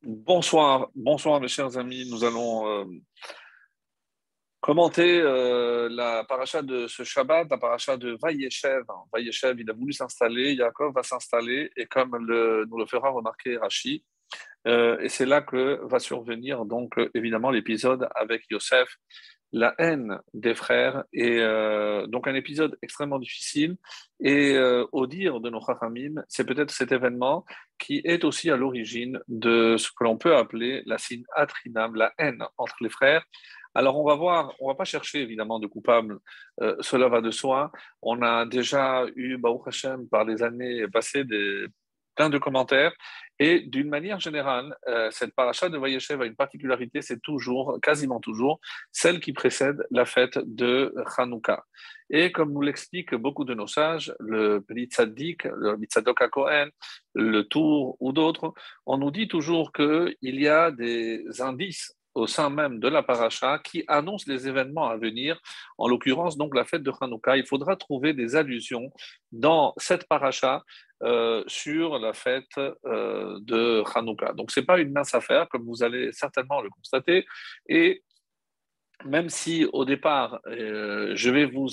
Bonsoir, mes chers amis. Nous allons euh, commenter euh, la paracha de ce Shabbat, la paracha de Vayeshev. Vayeshev, il a voulu s'installer, Yaakov va s'installer, et comme nous le fera remarquer Rashi, euh, et c'est là que va survenir donc évidemment l'épisode avec Yosef la haine des frères et euh, donc un épisode extrêmement difficile et euh, au dire de nos chachamim, c'est peut-être cet événement qui est aussi à l'origine de ce que l'on peut appeler la sin atrinam, la haine entre les frères. Alors on va voir, on va pas chercher évidemment de coupables, euh, cela va de soi. On a déjà eu, Baruch Hashem, par les années passées, des, plein de commentaires et d'une manière générale, euh, cette paracha de Vayeshev a une particularité, c'est toujours, quasiment toujours, celle qui précède la fête de Hanouka. Et comme nous l'expliquent beaucoup de nos sages, le Tzaddik, le Mitzadok Kohen, le Tour ou d'autres, on nous dit toujours qu'il y a des indices au sein même de la paracha qui annoncent les événements à venir, en l'occurrence donc la fête de Hanouka. Il faudra trouver des allusions dans cette paracha euh, sur la fête euh, de Hanouka. Donc, ce n'est pas une mince affaire, comme vous allez certainement le constater. Et même si au départ, euh, je vais vous,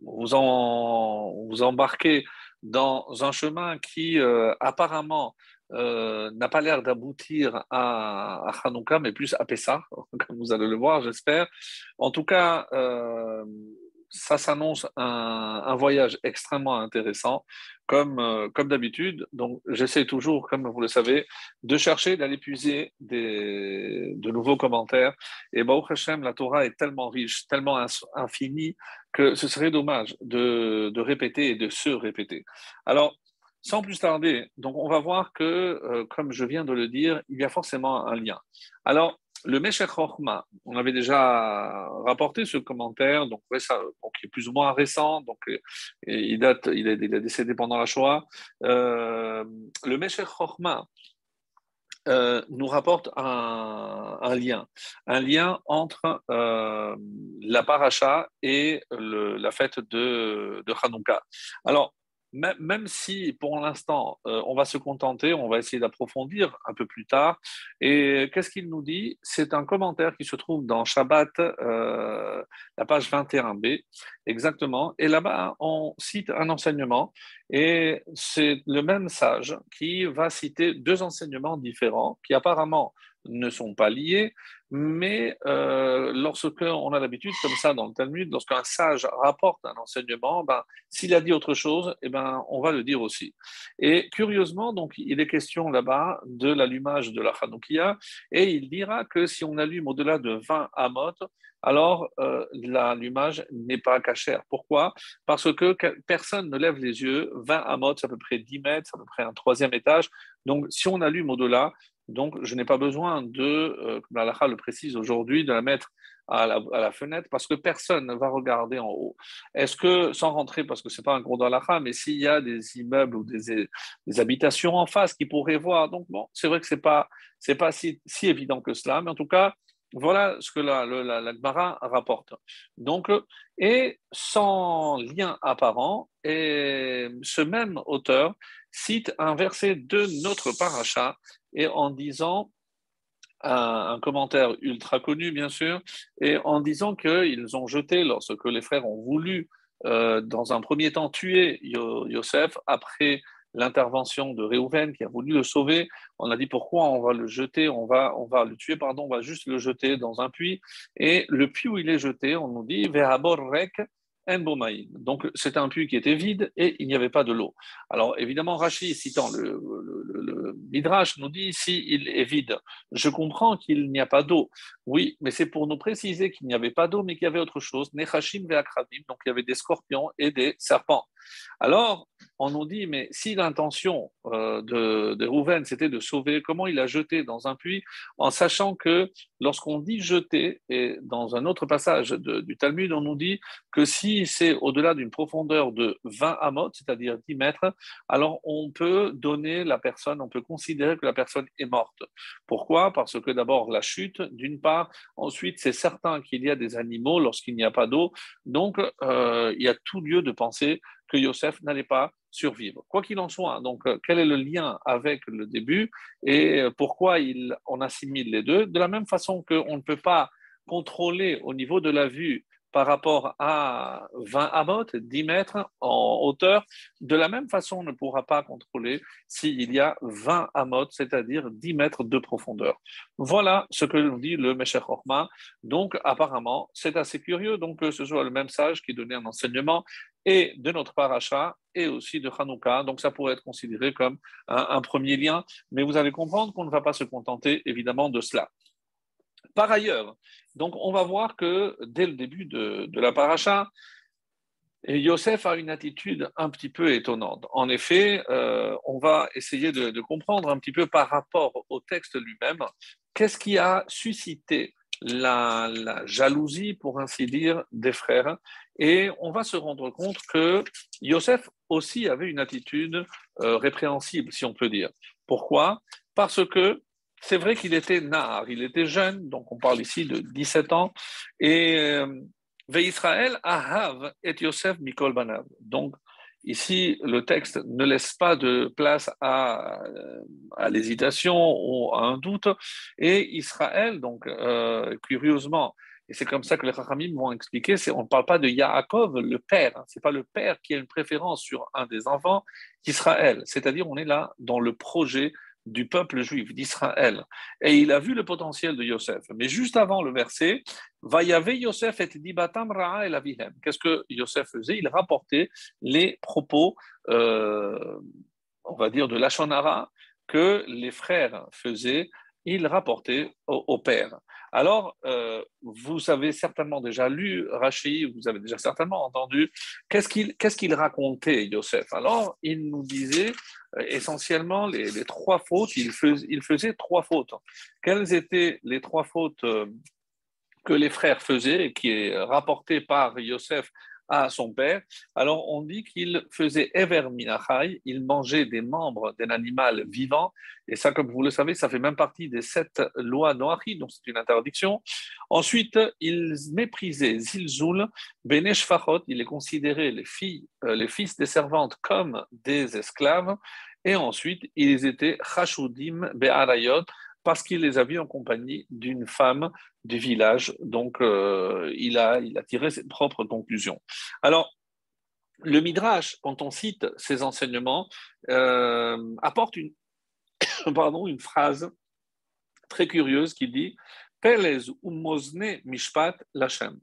vous, embarquer dans un chemin qui apparemment n'a pas l'air d'aboutir à, à Hanouka, mais plus à Pessah, comme vous allez le voir, j'espère. En tout cas, ça s'annonce un, voyage extrêmement intéressant, comme, euh, comme d'habitude. Donc, j'essaie toujours, comme vous le savez, de chercher, d'aller puiser des, de nouveaux commentaires. Et Baruch Hashem, la Torah est tellement riche, tellement infinie, que ce serait dommage de, de répéter et de se répéter. Alors, sans plus tarder, donc on va voir que, euh, comme je viens de le dire, il y a forcément un lien. Alors, le Meshech Chochma, on avait déjà rapporté ce commentaire, donc, qui est plus ou moins récent, donc il, date, il, est, décédé pendant la Shoah. Euh, le Meshech Chochma euh, nous rapporte un, lien, un lien entre euh, la paracha et la fête de, de Hanouka. Alors, même si pour l'instant euh, on va se contenter, on va essayer d'approfondir un peu plus tard. Et qu'est-ce qu'il nous dit? C'est un commentaire qui se trouve dans Shabbat, euh, la page 21b, exactement. Et là-bas, on cite un enseignement et c'est le même sage qui va citer deux enseignements différents qui apparemment ne sont pas liés, mais euh, lorsqu'on a l'habitude, comme ça dans le Talmud, lorsqu'un sage rapporte un enseignement, ben, s'il a dit autre chose, eh ben, on va le dire aussi. Et curieusement, donc, il est question là-bas de l'allumage de la Hanoukia, et il dira que si on allume au-delà de 20 amot, alors euh, l'allumage n'est pas cachère. Pourquoi? Parce que personne ne lève les yeux. 20 amot, c'est à peu près 10 mètres, c'est à peu près un troisième étage. Donc, si on allume au-delà, donc, je n'ai pas besoin de, euh, comme l'Alaha le précise aujourd'hui, de la mettre à la, fenêtre parce que personne ne va regarder en haut. Est-ce que, sans rentrer, parce que ce n'est pas un gros d'Alaha, mais s'il y a des immeubles ou des, habitations en face qui pourraient voir, donc bon, c'est vrai que ce n'est pas, pas si, évident que cela, mais en tout cas, voilà ce que la, la, rapporte. Donc, et sans lien apparent, et ce même auteur cite un verset de notre paracha et en disant un, commentaire ultra connu, bien sûr, et en disant qu'ils ont jeté, lorsque les frères ont voulu, euh, dans un premier temps, tuer Yosef, après l'intervention de Réhouven qui a voulu le sauver, on a dit pourquoi on va le jeter, on va, on va le tuer, pardon, on va juste le jeter dans un puits. Et le puits où il est jeté, on nous dit, Donc c'était un puits qui était vide et il n'y avait pas de l'eau. Alors évidemment, Rachid, citant le, le, Midrash, nous dit si il est vide, je comprends qu'il n'y a pas d'eau. Oui, mais c'est pour nous préciser qu'il n'y avait pas d'eau, mais qu'il y avait autre chose. Nechashim ve'akrabim, donc il y avait des scorpions et des serpents. Alors, on nous dit, mais si l'intention euh, de, de Rouven, c'était de sauver, comment il a jeté dans un puits, en sachant que lorsqu'on dit jeter, et dans un autre passage du Talmud, on nous dit que si c'est au-delà d'une profondeur de 20 amot, c'est-à-dire 10 mètres, alors on peut donner la personne, on peut considérer que la personne est morte. Pourquoi? Parce que d'abord, la chute, d'une part, ensuite, c'est certain qu'il y a des animaux lorsqu'il n'y a pas d'eau, donc euh, il y a tout lieu de penser que Yosef n'allait pas survivre. Quoi qu'il en soit, donc euh, quel est le lien avec le début et pourquoi il, on assimile les deux? De la même façon qu'on ne peut pas contrôler au niveau de la vue par rapport à 20 amot, 10 mètres en hauteur. De la même façon, on ne pourra pas contrôler s'il y a 20 amot, c'est-à-dire 10 mètres de profondeur. Voilà ce que nous dit le Meshach Orma. Donc, apparemment, c'est assez curieux donc, que ce soit le même sage qui donnait un enseignement et de notre paracha et aussi de Hanouka. Donc, ça pourrait être considéré comme un premier lien. Mais vous allez comprendre qu'on ne va pas se contenter, évidemment, de cela. Par ailleurs, donc on va voir que dès le début de, la paracha, Yosef a une attitude un petit peu étonnante. En effet, euh, on va essayer de, comprendre un petit peu par rapport au texte lui-même, qu'est-ce qui a suscité la, jalousie, pour ainsi dire, des frères. Et on va se rendre compte que Yosef aussi avait une attitude euh, répréhensible, si on peut dire. Pourquoi? Parce que c'est vrai qu'il était nar, il était jeune, donc on parle ici de 17 ans, et euh, Israël Ahav et Yosef Mikol Banav. Donc ici, le texte ne laisse pas de place à, à l'hésitation ou à un doute, et Israël, donc euh, curieusement, et c'est comme ça que les Chachamim vont expliquer, on ne parle pas de Yaakov, le père, hein, c'est pas le père qui a une préférence sur un des enfants, Israël, c'est-à-dire on est là dans le projet du peuple juif, d'Israël. Et il a vu le potentiel de Yosef. Mais juste avant le verset, Yosef et dibatam. Qu'est-ce que Yosef faisait? Il rapportait les propos, euh, on va dire, de Lachonara que les frères faisaient. Il rapportait au père. Alors, euh, vous avez certainement déjà lu Rachi, vous avez déjà certainement entendu. Qu'est-ce qu'il racontait, Yosef Alors, il nous disait euh, essentiellement les, trois fautes. Il, faisait trois fautes. Quelles étaient les trois fautes euh, que les frères faisaient et qui est rapporté par Yosef à son père. Alors on dit qu'il faisait Ever Minachai, il mangeait des membres d'un animal vivant, et ça, comme vous le savez, ça fait même partie des sept lois Noachi, donc c'est une interdiction. Ensuite, il méprisait Zilzul, Beneshfachot, il les considérait les filles, euh, les fils des servantes comme des esclaves, et ensuite, ils étaient Chashudim Be'arayot, parce qu'il les a vus en compagnie d'une femme du village. Donc, euh, il, a, tiré ses propres conclusions. Alors, le Midrash, quand on cite ses enseignements, euh, apporte une, phrase très curieuse qui dit Pelez ou Mishpat Lachem.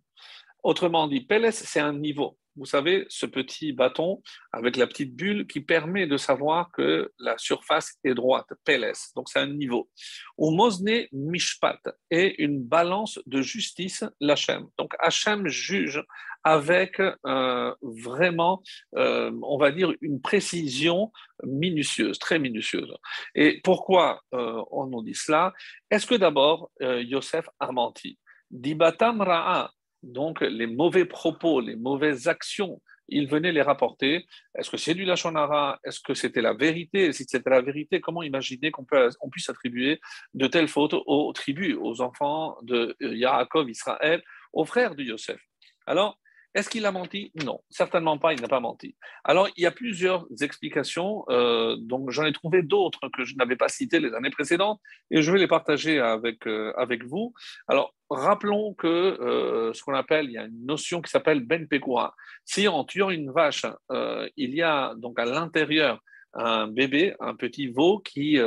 Autrement dit, Pelez, c'est un niveau vous savez, ce petit bâton avec la petite bulle qui permet de savoir que la surface est droite, Peles, donc c'est un niveau. Ou Mosne Mishpat est une balance de justice, l'Hachem. Donc Hachem juge avec euh, vraiment, euh, on va dire, une précision minutieuse, très minutieuse. Et pourquoi euh, on nous dit cela? Est-ce que d'abord Yosef a menti Dibatam Ra'a, donc les mauvais propos, les mauvaises actions, il venait les rapporter. Est-ce que c'est du Lachonara? Est-ce que c'était la vérité? Si c'était la vérité, comment imaginer qu'on on puisse attribuer de telles fautes aux tribus, aux enfants de Yaakov, Israël, aux frères de Yosef? Alors, est-ce qu'il a menti? Non, certainement pas, il n'a pas menti. Alors, il y a plusieurs explications, euh, donc j'en ai trouvé d'autres que je n'avais pas citées les années précédentes, et je vais les partager avec, euh, avec vous. Alors, rappelons que euh, ce qu'on appelle, il y a une notion qui s'appelle Ben Pekura. Si en tuant une vache, il y a donc à l'intérieur un bébé, un petit veau qui,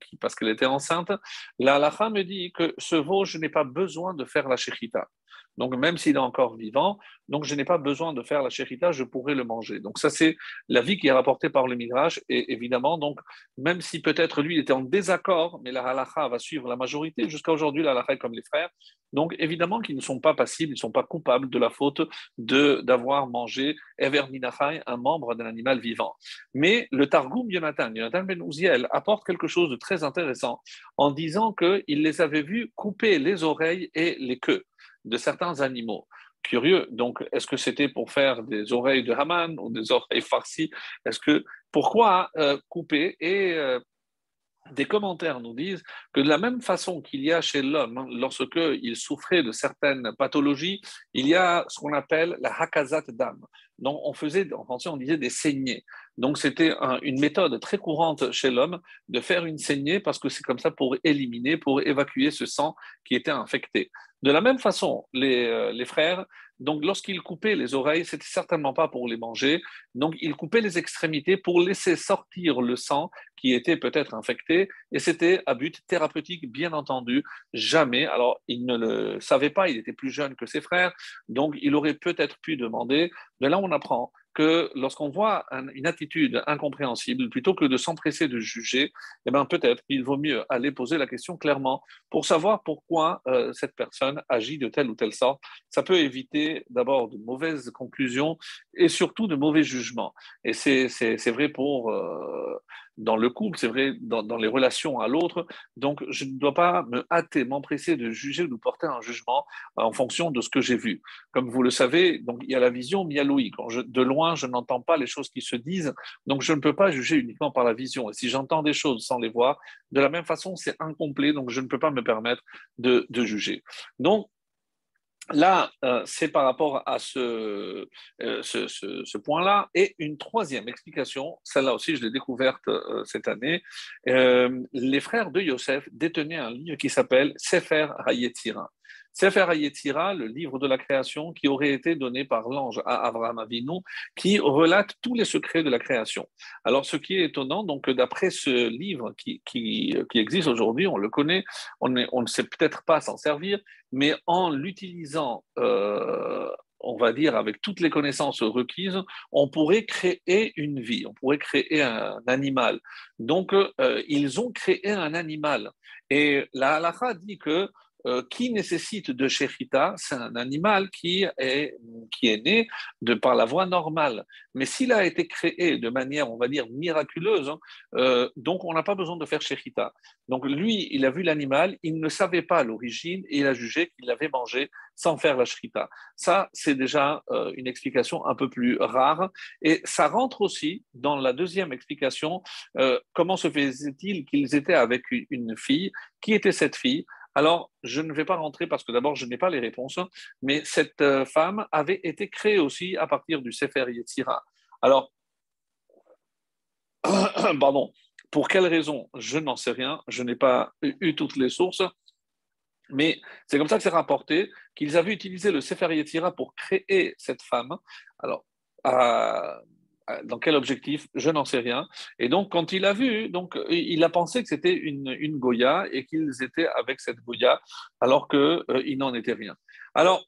qui parce qu'elle était enceinte, la halakha me dit que ce veau, je n'ai pas besoin de faire la shechita. Donc, même s'il est encore vivant, donc je n'ai pas besoin de faire la chérita, je pourrais le manger. Donc, ça, c'est la vie qui est rapportée par le Midrash. Et évidemment, donc, même si peut-être lui, il était en désaccord, mais la halacha va suivre la majorité. Jusqu'à aujourd'hui, la halacha est comme les frères. Donc, évidemment qu'ils ne sont pas passibles, ils ne sont pas coupables de la faute d'avoir mangé Ever Minachai, un membre d'un animal vivant. Mais le Targum Jonathan, Jonathan Ben Uziel, apporte quelque chose de très intéressant en disant qu'il les avait vus couper les oreilles et les queues de certains animaux. Curieux. Donc, est-ce que c'était pour faire des oreilles de Haman ou des oreilles farcies? Est-ce que pourquoi euh, couper? Et euh, des commentaires nous disent que de la même façon qu'il y a chez l'homme, hein, lorsque il souffrait de certaines pathologies, il y a ce qu'on appelle la hakazat d'âme. Donc, on faisait, en français, on disait des saignées. Donc c'était une méthode très courante chez l'homme de faire une saignée parce que c'est comme ça pour éliminer, pour évacuer ce sang qui était infecté. De la même façon, les, euh, les frères, donc lorsqu'ils coupaient les oreilles, c'était certainement pas pour les manger, donc ils coupaient les extrémités pour laisser sortir le sang qui était peut-être infecté, et c'était à but thérapeutique, bien entendu, jamais. Alors il ne le savait pas, il était plus jeune que ses frères, donc il aurait peut-être pu demander. De là, on apprend que lorsqu'on voit une attitude incompréhensible, plutôt que de s'empresser de juger, eh ben, peut-être qu'il vaut mieux aller poser la question clairement pour savoir pourquoi euh, cette personne agit de telle ou telle sorte. Ça peut éviter d'abord de mauvaises conclusions et surtout de mauvais jugements. Et c'est vrai pour euh, dans le couple, c'est vrai dans, les relations à l'autre. Donc, je ne dois pas me hâter, m'empresser de juger ou de porter un jugement en fonction de ce que j'ai vu. Comme vous le savez, donc il y a la vision, mais il y a l'ouïe. De loin, je n'entends pas les choses qui se disent, donc je ne peux pas juger uniquement par la vision. Et si j'entends des choses sans les voir, de la même façon, c'est incomplet, donc je ne peux pas me permettre de, de juger. Donc, Là, euh, c'est par rapport à ce, euh, ce, point-là. Et une troisième explication, celle-là aussi, je l'ai découverte euh, cette année. les frères de Yosef détenaient un livre qui s'appelle Sefer Hayetira. Sefer Hayetira, le livre de la création qui aurait été donné par l'ange à Abraham Avinu, qui relate tous les secrets de la création. Alors, ce qui est étonnant, donc, d'après ce livre qui, qui, existe aujourd'hui, on le connaît, on, on ne sait peut-être pas s'en servir, mais en l'utilisant euh, on va dire, avec toutes les connaissances requises, on pourrait créer une vie, on pourrait créer un animal. Donc, euh, ils ont créé un animal. Et la halakha dit que euh, qui nécessite de shechita, c'est un animal qui est, qui est né de par la voie normale. Mais s'il a été créé de manière, on va dire, miraculeuse, hein, euh, donc on n'a pas besoin de faire shechita. Donc lui, il a vu l'animal, il ne savait pas l'origine et il a jugé qu'il l'avait mangé sans faire la shechita. Ça, c'est déjà euh, une explication un peu plus rare. Et ça rentre aussi dans la deuxième explication. comment se faisait-il qu'ils étaient avec une fille? Qui était cette fille? Alors, je ne vais pas rentrer parce que d'abord, je n'ai pas les réponses, mais cette euh, femme avait été créée aussi à partir du Sefer Yetzira. Alors, pardon, pour quelle raison? Je n'en sais rien, je n'ai pas eu toutes les sources, mais c'est comme ça que c'est rapporté qu'ils avaient utilisé le Sefer Yetzira pour créer cette femme. Alors, dans quel objectif Je n'en sais rien. Et donc, quand il a vu, donc, il a pensé que c'était une, une Goya et qu'ils étaient avec cette Goya, alors qu'il euh, n'en était rien. Alors,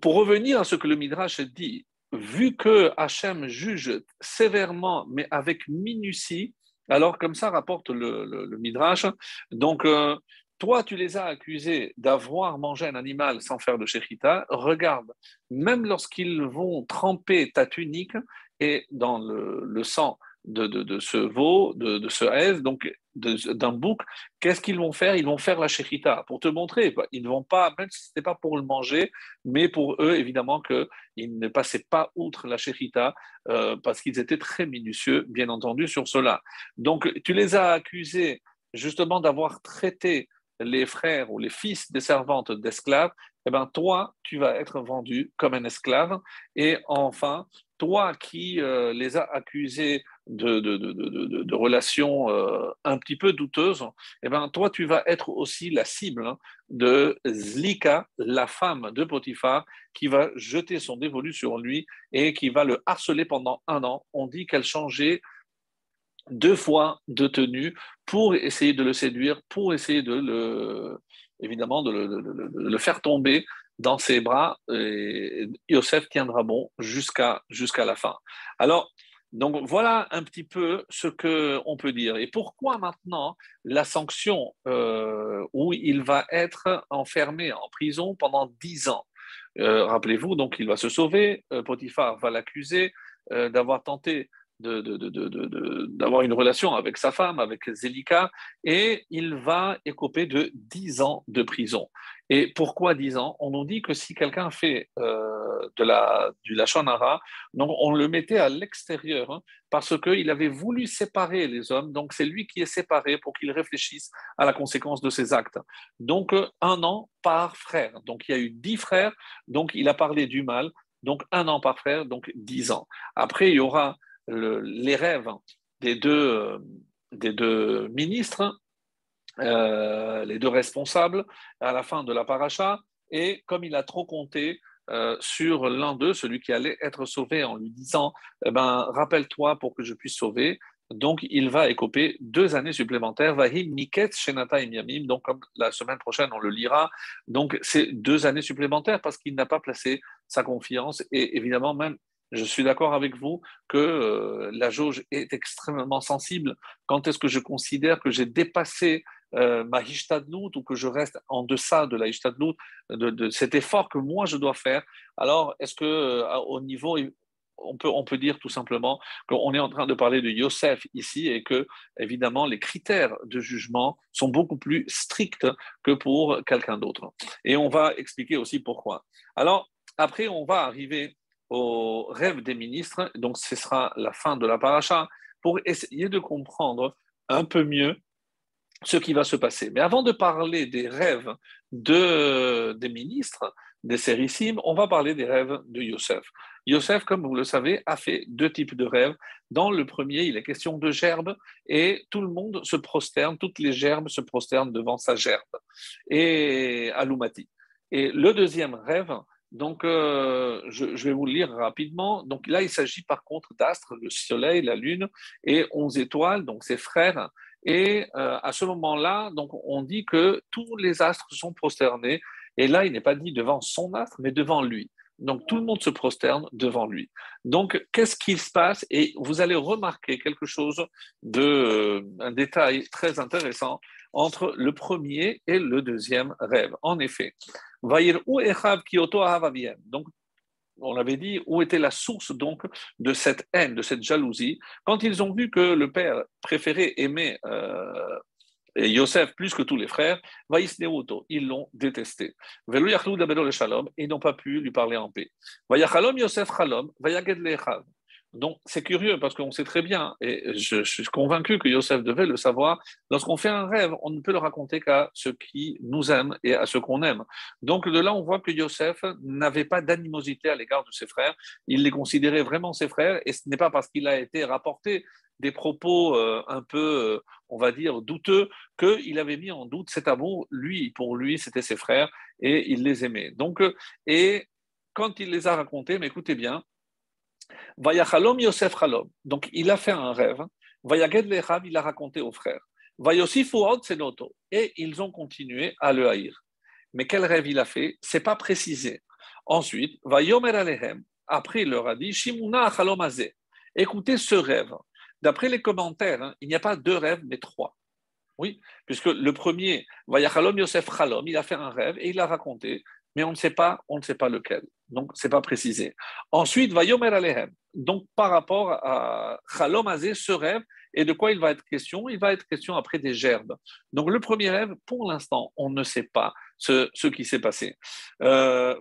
pour revenir à ce que le Midrash dit, vu que Hachem juge sévèrement, mais avec minutie, alors comme ça rapporte le, le, Midrash, donc euh, toi, tu les as accusés d'avoir mangé un animal sans faire de shechita. Regarde, même lorsqu'ils vont tremper ta tunique, et dans le, sang de, ce veau, de, ce haise, donc d'un bouc, qu'est-ce qu'ils vont faire? Ils vont faire la shechita pour te montrer. Ils ne vont pas, même si ce n'était pas pour le manger, mais pour eux, évidemment, qu'ils ne passaient pas outre la shechita euh, parce qu'ils étaient très minutieux, bien entendu, sur cela. Donc, tu les as accusés justement d'avoir traité les frères ou les fils des servantes d'esclaves, eh bien, toi, tu vas être vendu comme un esclave. Et enfin, toi qui euh, les as accusés de, relations euh, un petit peu douteuses, eh ben, toi, tu vas être aussi la cible hein, de Zlika, la femme de Potiphar, qui va jeter son dévolu sur lui et qui va le harceler pendant un an. On dit qu'elle changeait deux fois de tenue pour essayer de le séduire, pour essayer de le, évidemment, de le faire tomber dans ses bras et Yosef tiendra bon jusqu'à la fin. Alors, donc voilà un petit peu ce qu'on peut dire. Et pourquoi maintenant la sanction euh, où il va être enfermé en prison pendant dix ans? Euh, Rappelez-vous, donc il va se sauver, euh, Potiphar va l'accuser d'avoir tenté d'avoir une relation avec sa femme, avec Zélika, et il va écoper de 10 ans de prison. Et pourquoi 10 ans? On nous dit que si quelqu'un fait euh, de la, du on le mettait à l'extérieur hein, parce qu'il avait voulu séparer les hommes, donc c'est lui qui est séparé pour qu'il réfléchisse à la conséquence de ses actes. Donc un an par frère. Donc il y a eu 10 frères, donc il a parlé du mal, donc un an par frère, donc 10 ans. Après, il y aura les rêves des deux, des deux ministres, les deux responsables à la fin de la paracha, et comme il a trop compté euh, sur l'un d'eux, celui qui allait être sauvé, en lui disant eh ben, Rappelle-toi pour que je puisse sauver. Donc, il va écoper deux années supplémentaires. Vahim Miket Shenata et Donc, comme la semaine prochaine, on le lira. Donc, c'est deux années supplémentaires parce qu'il n'a pas placé sa confiance. Et évidemment, même, je suis d'accord avec vous que euh, la jauge est extrêmement sensible. Quand est-ce que je considère que j'ai dépassé euh, ma hishtadlut ou que je reste en deçà de la hishtadlut, de, de, cet effort que moi je dois faire, alors est-ce que euh, au niveau on peut, on peut dire tout simplement qu'on est en train de parler de Yosef ici et que, évidemment, les critères de jugement sont beaucoup plus stricts que pour quelqu'un d'autre. Et on va expliquer aussi pourquoi. Alors, après, on va arriver au rêve des ministres, donc ce sera la fin de la paracha, pour essayer de comprendre un peu mieux ce qui va se passer. Mais avant de parler des rêves de, des ministres, des Sérissim, on va parler des rêves de Yosef. Yosef, comme vous le savez, a fait deux types de rêves. Dans le premier, il est question de gerbe et tout le monde se prosterne, toutes les gerbes se prosternent devant sa gerbe et Alumati. Et le deuxième rêve, donc euh, je, vais vous le lire rapidement. Donc là, il s'agit par contre d'astres, le soleil, la lune et onze étoiles, donc ses frères et euh, à ce moment-là, donc on dit que tous les astres sont prosternés. Et là, il n'est pas dit devant son astre, mais devant lui. Donc tout le monde se prosterne devant lui. Donc qu'est-ce qui se passe? Et vous allez remarquer quelque chose de euh, un détail très intéressant entre le premier et le deuxième rêve. En effet, donc on avait dit, où était la source donc de cette haine, de cette jalousie, quand ils ont vu que le père préféré aimait euh, Yosef plus que tous les frères, ils l'ont détesté. Ils n'ont pas pu lui parler en paix. Yosef donc, c'est curieux parce qu'on sait très bien, et je, suis convaincu que Yosef devait le savoir, lorsqu'on fait un rêve, on ne peut le raconter qu'à ceux qui nous aiment et à ceux qu'on aime. Donc, de là, on voit que Yosef n'avait pas d'animosité à l'égard de ses frères. Il les considérait vraiment ses frères, et ce n'est pas parce qu'il a été rapporté des propos euh, un peu, euh, on va dire, douteux, qu'il avait mis en doute cet amour. Lui, pour lui, c'était ses frères, et il les aimait. Donc, euh, et quand il les a racontés, mais écoutez bien, Vayachalom Yosef Chalom. Donc, il a fait un rêve. Vayaged Lechav, il a raconté aux frères. Vayosifu Senoto. Et ils ont continué à le haïr. Mais quel rêve il a fait? C'est pas précisé. Ensuite, Vayomer Alehem. Après, il leur a dit Shimuna Chalom Écoutez ce rêve. D'après les commentaires, hein, il n'y a pas deux rêves, mais trois. Oui, puisque le premier, Vayachalom Yosef Chalom, il a fait un rêve et il a raconté mais on ne sait pas, on ne sait pas lequel. Donc, ce n'est pas précisé. Ensuite, va Yomer Alehem. Donc, par rapport à Chalom ce rêve, et de quoi il va être question? Il va être question après des gerbes. Donc, le premier rêve, pour l'instant, on ne sait pas ce, qui s'est passé. Euh,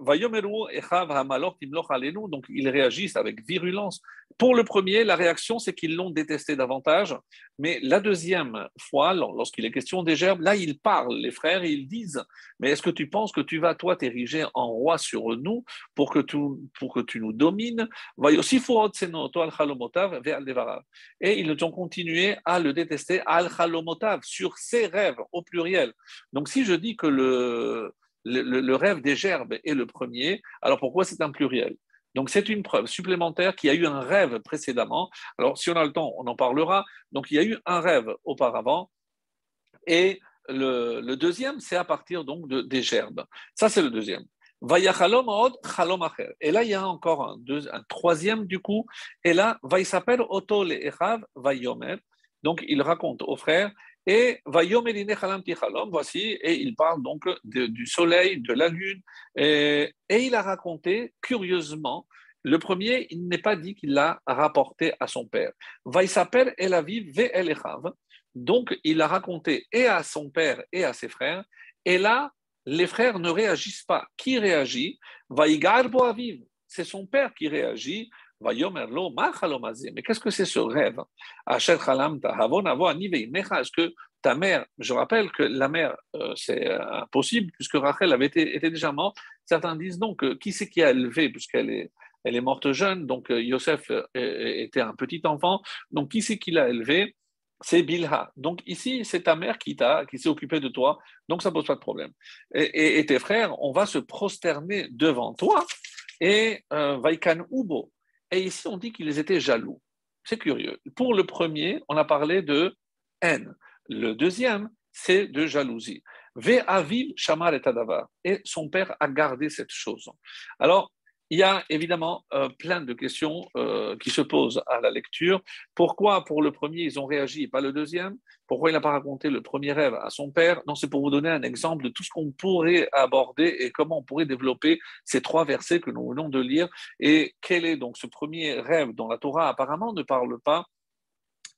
donc ils réagissent avec virulence. Pour le premier, la réaction, c'est qu'ils l'ont détesté davantage. Mais la deuxième fois, lorsqu'il est question des gerbes, là, ils parlent, les frères, et ils disent Mais est-ce que tu penses que tu vas, toi, t'ériger en roi sur nous pour que tu, pour que tu nous domines? Et ils ont continué à le détester, al sur ses rêves, au pluriel. Donc, si je dis que le le, rêve des gerbes est le premier, alors pourquoi c'est un pluriel? Donc c'est une preuve supplémentaire qu'il y a eu un rêve précédemment. Alors si on a le temps, on en parlera. Donc il y a eu un rêve auparavant et le, deuxième, c'est à partir donc de, des gerbes. Ça c'est le deuxième. Et là, il y a encore un, un troisième du coup. Et là, s'appelle Oto le Vayomer. Donc, il raconte aux frères et voici, et il parle donc du soleil, de la lune, et, il a raconté, curieusement, le premier, il n'est pas dit qu'il l'a rapporté à son père. Vaisaper el aviv ve el Donc, il a raconté et à son père et à ses frères, et là, les frères ne réagissent pas. Qui réagit? C'est son père qui réagit. Mais qu'est-ce que c'est ce rêve? Est-ce que ta mère, je rappelle que la mère, euh, c'est impossible puisque Rachel avait été, était déjà morte. Certains disent donc, qui c'est qui a élevé, puisqu'elle est, morte jeune, donc euh, Yosef euh, était un petit enfant. Donc, qui c'est qui l'a élevé? C'est Bilha. Donc ici, c'est ta mère qui t'a, qui s'est occupée de toi, donc ça pose pas de problème. Et, tes frères, on va se prosterner devant toi et euh, Vaikan. Et ici, on dit qu'ils étaient jaloux. C'est curieux. Pour le premier, on a parlé de haine. Le deuxième, c'est de jalousie. Ve shamar et Et son père a gardé cette chose. Alors, il y a évidemment euh, plein de questions euh, qui se posent à la lecture. Pourquoi pour le premier ils ont réagi et pas le deuxième? Pourquoi il n'a pas raconté le premier rêve à son père? Non, c'est pour vous donner un exemple de tout ce qu'on pourrait aborder et comment on pourrait développer ces trois versets que nous venons de lire. Et quel est donc ce premier rêve dont la Torah? Apparemment ne parle pas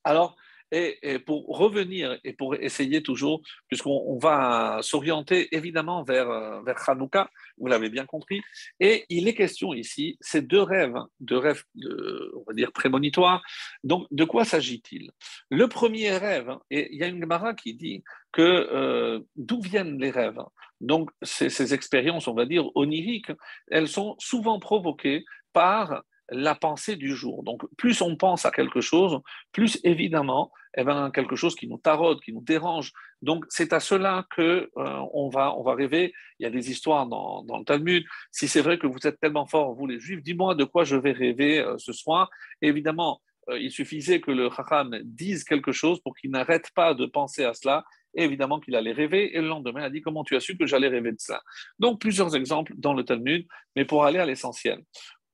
Alors, et, pour revenir et pour essayer toujours, puisqu'on va s'orienter évidemment vers, euh, vers Hanouka, vous l'avez bien compris, et il est question ici, ces deux rêves, deux rêves, de, on va dire prémonitoires, donc de quoi s'agit-il? Le premier rêve, et il y a une Gemara qui dit que euh, d'où viennent les rêves? Donc ces, ces expériences, on va dire, oniriques, elles sont souvent provoquées par la pensée du jour. Donc, plus on pense à quelque chose, plus évidemment, eh ben, quelque chose qui nous taraude, qui nous dérange. Donc, c'est à cela que euh, on, va, on va rêver. Il y a des histoires dans, le Talmud. Si c'est vrai que vous êtes tellement forts, vous les Juifs, dis-moi de quoi je vais rêver euh, ce soir. évidemment, euh, il suffisait que le Chacham dise quelque chose pour qu'il n'arrête pas de penser à cela. évidemment qu'il allait rêver, et le lendemain, il a dit Comment tu as su que j'allais rêver de ça? Donc, plusieurs exemples dans le Talmud, mais pour aller à l'essentiel.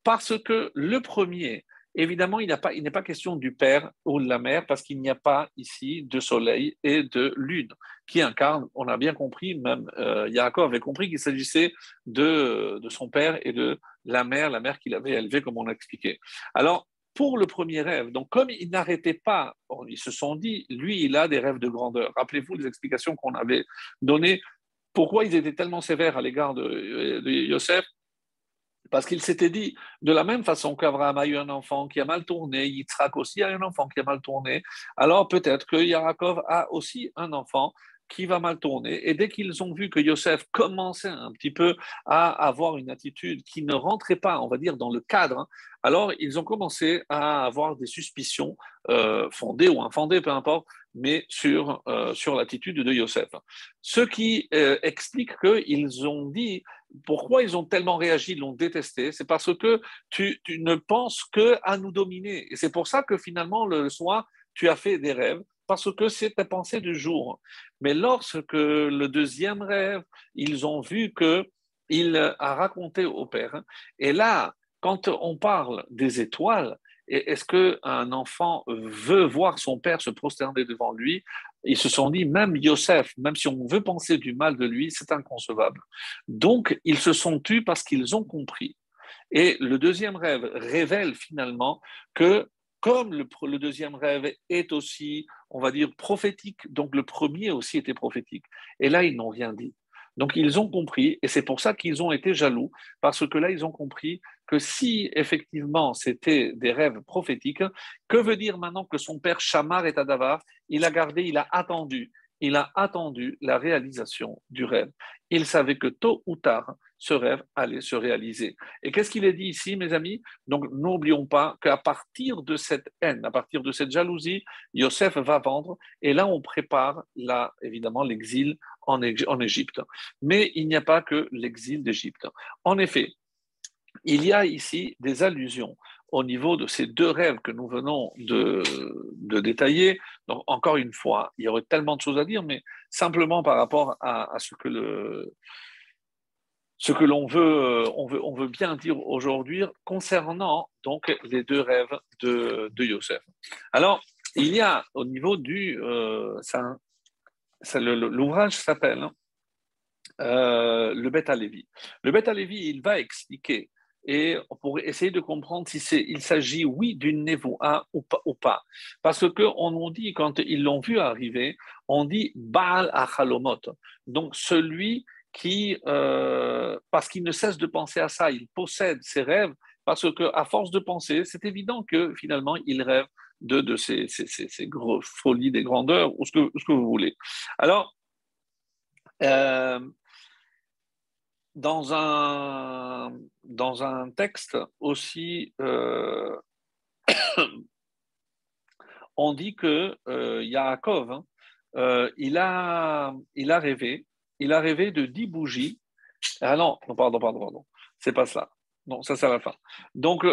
Parce que le premier, évidemment, il n'est pas, question du père ou de la mère, parce qu'il n'y a pas ici de soleil et de lune qui incarnent, on a bien compris, même euh, Yaakov avait compris qu'il s'agissait de, son père et de la mère, la mère qu'il avait élevée, comme on a expliqué. Alors, pour le premier rêve, donc comme il n'arrêtait pas, ils se sont dit, lui, il a des rêves de grandeur. Rappelez-vous les explications qu'on avait données. Pourquoi ils étaient tellement sévères à l'égard de, de Yosef? Parce qu'il s'était dit, de la même façon qu'Abraham a eu un enfant qui a mal tourné, Yitzhak aussi a un enfant qui a mal tourné, alors peut-être que Yaakov a aussi un enfant qui va mal tourner. Et dès qu'ils ont vu que Yosef commençait un petit peu à avoir une attitude qui ne rentrait pas, on va dire, dans le cadre, hein, alors ils ont commencé à avoir des suspicions euh, fondées ou infondées, peu importe, mais sur, euh, sur l'attitude de Yosef. Ce qui euh, explique qu'ils ont dit pourquoi ils ont tellement réagi, l'ont détesté, c'est parce que tu, ne penses que à nous dominer. Et c'est pour ça que finalement, le soir, tu as fait des rêves, parce que c'est ta pensée du jour. Mais lorsque le deuxième rêve, ils ont vu que il a raconté au père, et là, quand on parle des étoiles, est-ce qu'un enfant veut voir son père se prosterner devant lui? Ils se sont dit, même Yosef, même si on veut penser du mal de lui, c'est inconcevable. Donc, ils se sont tus parce qu'ils ont compris. Et le deuxième rêve révèle finalement que comme le, le, deuxième rêve est aussi, on va dire, prophétique, donc le premier aussi était prophétique. Et là, ils n'ont rien dit. Donc ils ont compris, et c'est pour ça qu'ils ont été jaloux, parce que là, ils ont compris que si effectivement c'était des rêves prophétiques, que veut dire maintenant que son père Shamar est à Davar Il a gardé, il a attendu, il a attendu la réalisation du rêve. Il savait que tôt ou tard, ce rêve allait se réaliser. Et qu'est-ce qu'il est dit ici, mes amis? Donc, n'oublions pas qu'à partir de cette haine, à partir de cette jalousie, Yosef va vendre, et là, on prépare, là, évidemment, l'exil en, Égypte. Mais il n'y a pas que l'exil d'Égypte. En effet, il y a ici des allusions au niveau de ces deux rêves que nous venons de, détailler. Donc, encore une fois, il y aurait tellement de choses à dire, mais simplement par rapport à, ce que l'on veut, on veut, bien dire aujourd'hui concernant donc les deux rêves de, de. Alors, il y a au niveau du, euh, l'ouvrage s'appelle euh, le Beth Lévi. Le Beth Lévi, il va expliquer et pour essayer de comprendre si il s'agit, oui, d'une névoa ou pas, ou pas. Parce qu'on nous dit, quand ils l'ont vu arriver, on dit Baal Achalomot. Donc celui qui, euh, parce qu'il ne cesse de penser à ça, il possède ses rêves, parce qu'à force de penser, c'est évident que finalement, il rêve de, ces, ces, folies des grandeurs, ou ce que, vous voulez. Alors, euh, dans un, dans un texte aussi, euh, on dit que euh, Yaakov, hein, il, a, rêvé, il a rêvé de dix bougies. Ah non, non pardon, pardon, pardon, c'est pas ça. Non, ça c'est la fin. Donc,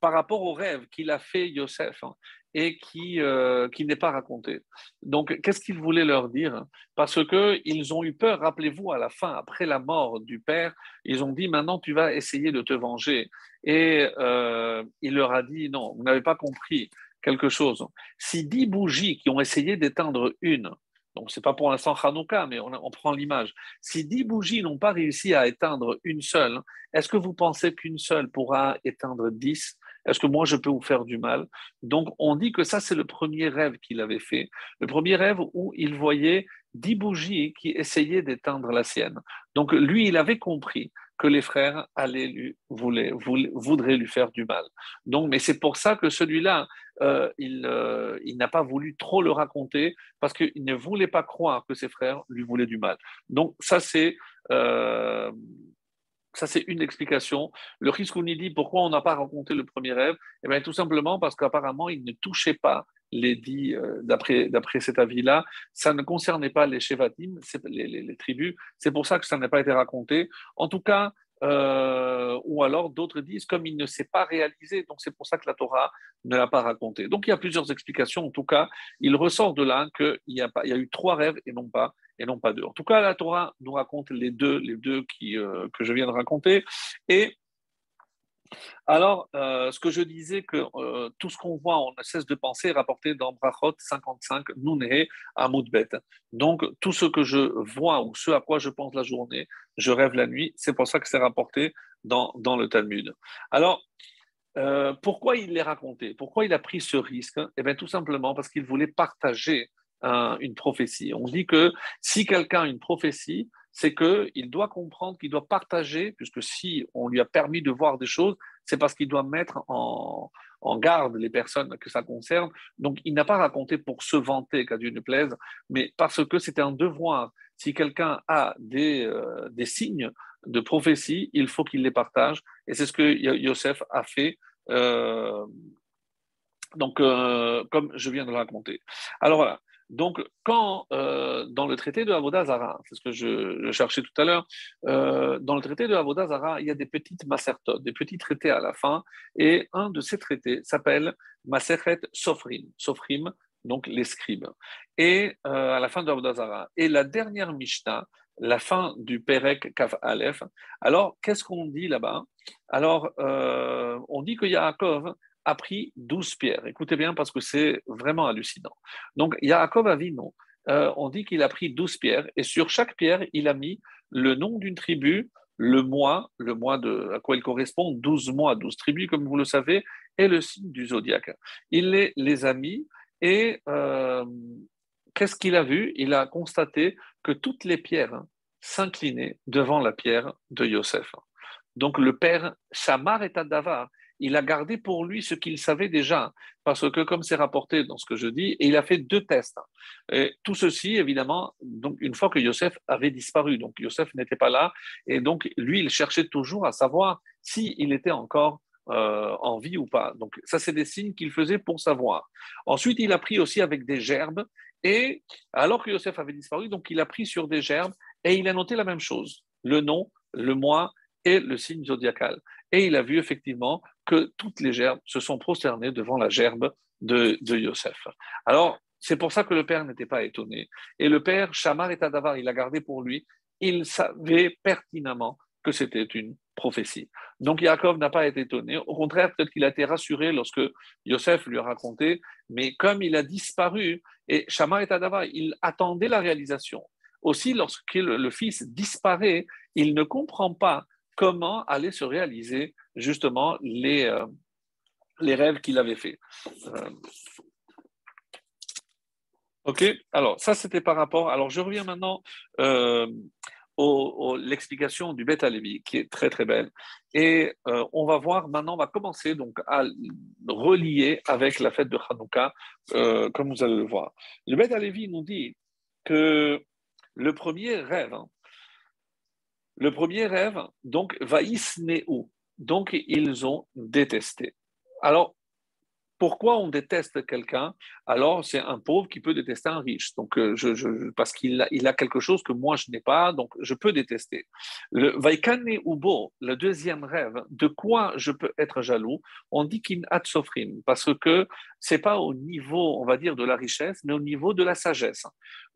par rapport au rêve qu'il a fait Yosef, hein, et qui, euh, qui n'est pas raconté. Donc, qu'est-ce qu'il voulait leur dire? Parce qu'ils ont eu peur, rappelez-vous, à la fin, après la mort du père, ils ont dit, maintenant tu vas essayer de te venger. Et euh, il leur a dit, non, vous n'avez pas compris quelque chose. Si dix bougies qui ont essayé d'éteindre une, donc ce n'est pas pour l'instant Hanouka, mais on prend l'image, si dix bougies n'ont pas réussi à éteindre une seule, est-ce que vous pensez qu'une seule pourra éteindre dix? Est-ce que moi, je peux vous faire du mal? Donc, on dit que ça, c'est le premier rêve qu'il avait fait. Le premier rêve où il voyait dix bougies qui essayaient d'éteindre la sienne. Donc, lui, il avait compris que les frères allaient lui, voulaient, voudraient lui faire du mal. Donc, mais c'est pour ça que celui-là, euh, il, euh, il n'a pas voulu trop le raconter parce qu'il ne voulait pas croire que ses frères lui voulaient du mal. Donc, ça, c'est euh, ça, c'est une explication. Le dit pourquoi on n'a pas raconté le premier rêve Eh bien, tout simplement parce qu'apparemment, il ne touchait pas les dix, euh, d'après, cet avis-là, ça ne concernait pas les Shevatim, les, tribus. C'est pour ça que ça n'a pas été raconté. En tout cas, euh, ou alors d'autres disent comme il ne s'est pas réalisé, donc c'est pour ça que la Torah ne l'a pas raconté. Donc il y a plusieurs explications. En tout cas, il ressort de là qu'il y, y a eu trois rêves et non pas et non pas deux. En tout cas, la Torah nous raconte les deux, les deux qui, euh, que je viens de raconter. Et alors, euh, ce que je disais, que euh, tout ce qu'on voit, on ne cesse de penser, rapporté dans Brachot 55, Nouné à Moudbet. Donc, tout ce que je vois ou ce à quoi je pense la journée, je rêve la nuit. C'est pour ça que c'est rapporté dans, dans le Talmud. Alors, pourquoi il l'est raconté? Pourquoi il a pris ce risque? Eh bien, tout simplement parce qu'il voulait partager une prophétie. On dit que si quelqu'un a une prophétie, c'est qu'il doit comprendre qu'il doit partager, puisque si on lui a permis de voir des choses, c'est parce qu'il doit mettre en, garde les personnes que ça concerne. Donc, il n'a pas raconté pour se vanter, qu'à Dieu ne plaise, mais parce que c'était un devoir. Si quelqu'un a des, euh, des signes de prophétie, il faut qu'il les partage. Et c'est ce que Yosef a fait. Euh, donc, euh, comme je viens de le raconter. Alors voilà, donc, quand euh, dans le traité de Avodazara, c'est ce que je, cherchais tout à l'heure, euh, dans le traité de Avodazara, il y a des petites masertot, des petits traités à la fin, et un de ces traités s'appelle Maseret Sofrim, Sofrim, donc les scribes, et euh, à la fin de Avodazara. Et la dernière Mishnah, la fin du Perek Kaf Aleph, alors qu'est-ce qu'on dit là-bas? Alors, on dit que Yaakov, a pris douze pierres. Écoutez bien parce que c'est vraiment hallucinant. Donc, Yaakov Avino, euh, on dit qu'il a pris douze pierres et sur chaque pierre, il a mis le nom d'une tribu, le mois, le mois de, à quoi il correspond, 12 mois, 12 tribus, comme vous le savez, et le signe du zodiaque. Il les, les a mis et euh, qu'est-ce qu'il a vu? Il a constaté que toutes les pierres s'inclinaient devant la pierre de Yosef. Donc le père Shamar et Davar, il a gardé pour lui ce qu'il savait déjà, parce que comme c'est rapporté dans ce que je dis, et il a fait deux tests. Tout ceci, évidemment, donc une fois que Yosef avait disparu, donc Yosef n'était pas là, et donc lui, il cherchait toujours à savoir s'il était encore euh, en vie ou pas. Donc ça, c'est des signes qu'il faisait pour savoir. Ensuite, il a pris aussi avec des gerbes, et alors que Yosef avait disparu, donc il a pris sur des gerbes, et il a noté la même chose, le nom, le mois et le signe zodiacal. Et il a vu effectivement que toutes les gerbes se sont prosternées devant la gerbe de, Yosef. Alors, c'est pour ça que le père n'était pas étonné. Et le père, Shamar et Tadavar, il a gardé pour lui, il savait pertinemment que c'était une prophétie. Donc Yaakov n'a pas été étonné. Au contraire, peut-être qu'il a été rassuré lorsque Yosef lui a raconté, mais comme il a disparu, et Shamar et Tadavar, il attendait la réalisation. Aussi, lorsque le fils disparaît, il ne comprend pas comment allaient se réaliser justement les, euh, les rêves qu'il avait faits. Euh, ok, alors ça c'était par rapport. Alors je reviens maintenant euh, au, l'explication du Beth Alevi qui est très très belle. Et on va voir maintenant, on va commencer donc à relier avec la fête de Hanouka, comme vous allez le voir. Le Beth Alevi nous dit que le premier rêve, hein, Le premier rêve, donc, Vaïsneu. Donc, ils ont détesté. Alors, pourquoi on déteste quelqu'un? Alors, c'est un pauvre qui peut détester un riche. Donc, euh, parce qu'il a, a quelque chose que moi, je n'ai pas, donc je peux détester. Le Vaikane Ubo, le deuxième rêve, de quoi je peux être jaloux? On dit qu'il sofrim, parce que c'est pas au niveau, on va dire, de la richesse, mais au niveau de la sagesse.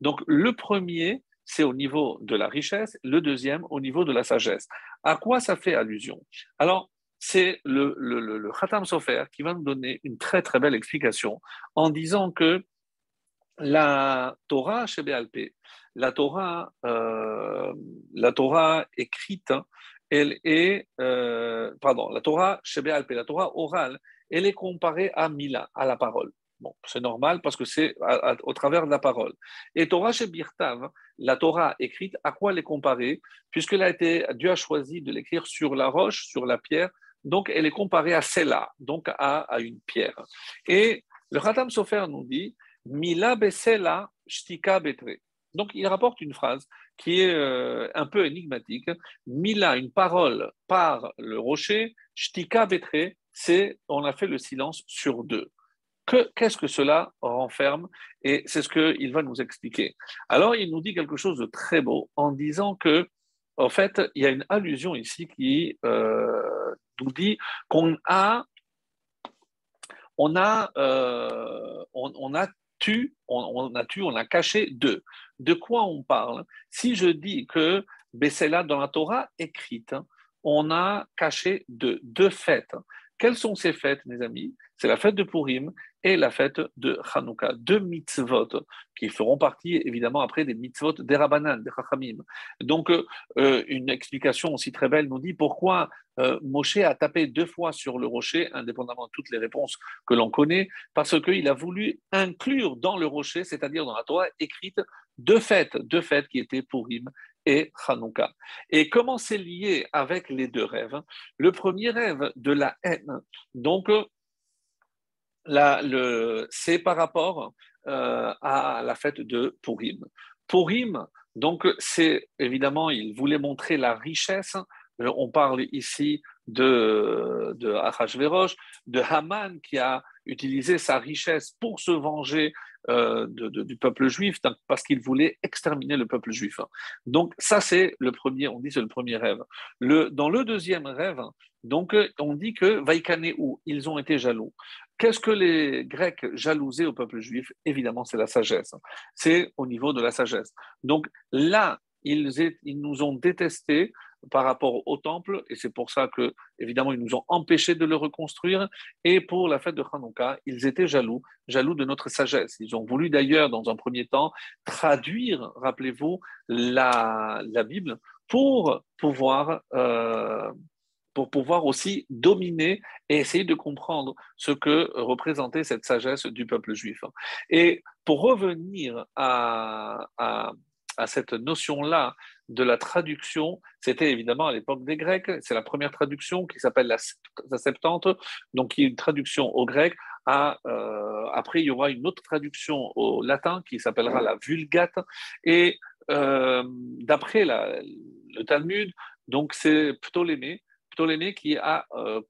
Donc, le premier, c'est au niveau de la richesse, le deuxième au niveau de la sagesse. À quoi ça fait allusion? Alors, c'est le, le, Khatam Sofer qui va nous donner une très très belle explication en disant que la Torah chez BLP, la Torah, euh, la Torah écrite, elle est, euh, pardon, la Torah chez BLP, la Torah orale, elle est comparée à Mila, à la parole. Bon, c'est normal parce que c'est au travers de la parole. Et Torah chez Birtav, la Torah écrite, à quoi elle est comparée? Puisque a été, Dieu a choisi de l'écrire sur la roche, sur la pierre, donc, elle est comparée à celle-là, donc à, une pierre. Et le Khatam Sofer nous dit Mila besela shtika betre. Donc, il rapporte une phrase qui est euh, un peu énigmatique. Mila, une parole par le rocher, shtika betre, c'est on a fait le silence sur deux. Qu'est-ce que cela renferme? Et c'est ce qu'il va nous expliquer. Alors, il nous dit quelque chose de très beau en disant que, en fait, il y a une allusion ici qui euh, nous dit qu'on a, on a, euh, on, a tu, on, a tu, on a caché deux. De quoi on parle? Si je dis que là dans la Torah écrite, on a caché deux, deux fêtes. Quelles sont ces fêtes, mes amis? C'est la fête de Purim et la fête de Hanouka. Deux mitzvot qui feront partie évidemment après des mitzvot des Rabbanan, des Chachamim. Donc, euh, une explication aussi très belle nous dit pourquoi euh, Moshe a tapé deux fois sur le rocher, indépendamment de toutes les réponses que l'on connaît, parce qu'il a voulu inclure dans le rocher, c'est-à-dire dans la Torah écrite, deux fêtes, deux fêtes qui étaient Purim et Hanouka. Et comment c'est lié avec les deux rêves? Le premier rêve de la haine, donc c'est par rapport euh, à la fête de Purim. Purim, donc, c'est évidemment, il voulait montrer la richesse. On parle ici de, de de Haman qui a utilisé sa richesse pour se venger euh, du peuple juif parce qu'il voulait exterminer le peuple juif. Donc ça c'est le premier, on dit le premier rêve. Le, dans le deuxième rêve, donc on dit que ou ils ont été jaloux. Qu'est-ce que les Grecs jalousaient au peuple juif? Évidemment, c'est la sagesse. C'est au niveau de la sagesse. Donc là, ils, ils nous ont détestés par rapport au temple, et c'est pour ça que, évidemment, ils nous ont empêchés de le reconstruire. Et pour la fête de Hanouka, ils étaient jaloux, jaloux de notre sagesse. Ils ont voulu d'ailleurs, dans un premier temps, traduire, rappelez-vous, la, Bible pour pouvoir euh, pour pouvoir aussi dominer et essayer de comprendre ce que représentait cette sagesse du peuple juif. Et pour revenir à, cette notion-là de la traduction, c'était évidemment à l'époque des Grecs, c'est la première traduction qui s'appelle la, Septante, donc qui est une traduction au grec. À, euh, après, il y aura une autre traduction au latin qui s'appellera la Vulgate. Et euh, d'après le Talmud, donc c'est Ptolémée Ptolémée qui a euh,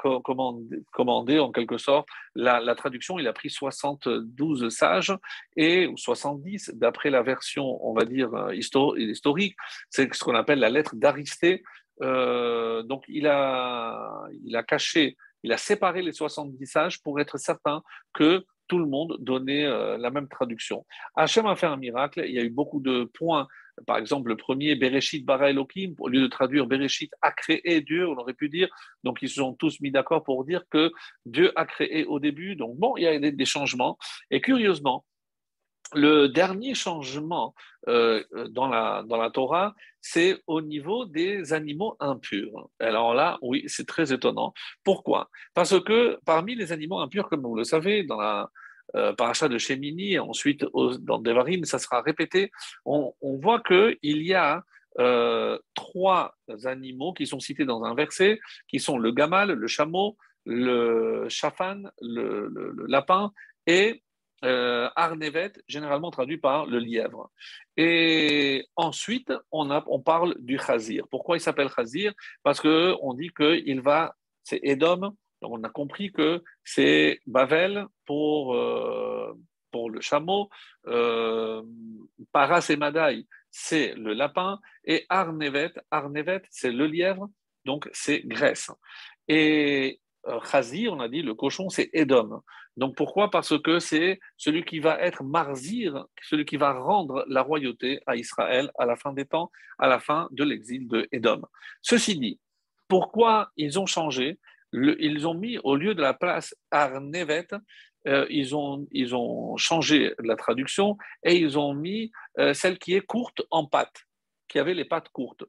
commandé, en quelque sorte la, traduction. Il a pris 72 sages et ou 70 d'après la version, on va dire euh, historique. C'est ce qu'on appelle la lettre d'Aristée. Euh, donc il a caché, il a séparé les 70 sages pour être certain que tout le monde donnait la même traduction. Hachem a fait un miracle. Il y a eu beaucoup de points par exemple, le premier, Bereshit bara Elohim, au lieu de traduire Bereshit a créé Dieu, on aurait pu dire. Donc, ils se sont tous mis d'accord pour dire que Dieu a créé au début. Donc, bon, il y a des, changements. Et curieusement, le dernier changement euh, dans, la, dans la Torah, c'est au niveau des animaux impurs. Alors là, oui, c'est très étonnant. Pourquoi? Parce que parmi les animaux impurs, comme vous le savez, dans la, euh, parachat de Shemini, ensuite dans Devarim, ça sera répété, on, voit qu'il y a euh, trois animaux qui sont cités dans un verset, qui sont le gamal, le chameau, le chafan, le, lapin et euh, Arnevet, généralement traduit par le lièvre. Et ensuite, on, parle du Chazir. Pourquoi il s'appelle Chazir Parce qu'on dit qu'il va, c'est Edom, donc on a compris que c'est Bavel pour, euh, pour le chameau, euh, Paras et Madaï, c'est le lapin, et Arnevet, Arnevet, c'est le lièvre, donc c'est Grèce. Et Chazi, on a dit, le cochon, c'est Edom. Donc pourquoi? Parce que c'est celui qui va être Marzir, celui qui va rendre la royauté à Israël à la fin des temps, à la fin de l'exil de Edom. Ceci dit, pourquoi ils ont changé? Ils ont mis au lieu de la place Arnevet, euh, ils, ont, ils ont changé la traduction et ils ont mis euh, celle qui est courte en pattes, qui avait les pattes courtes.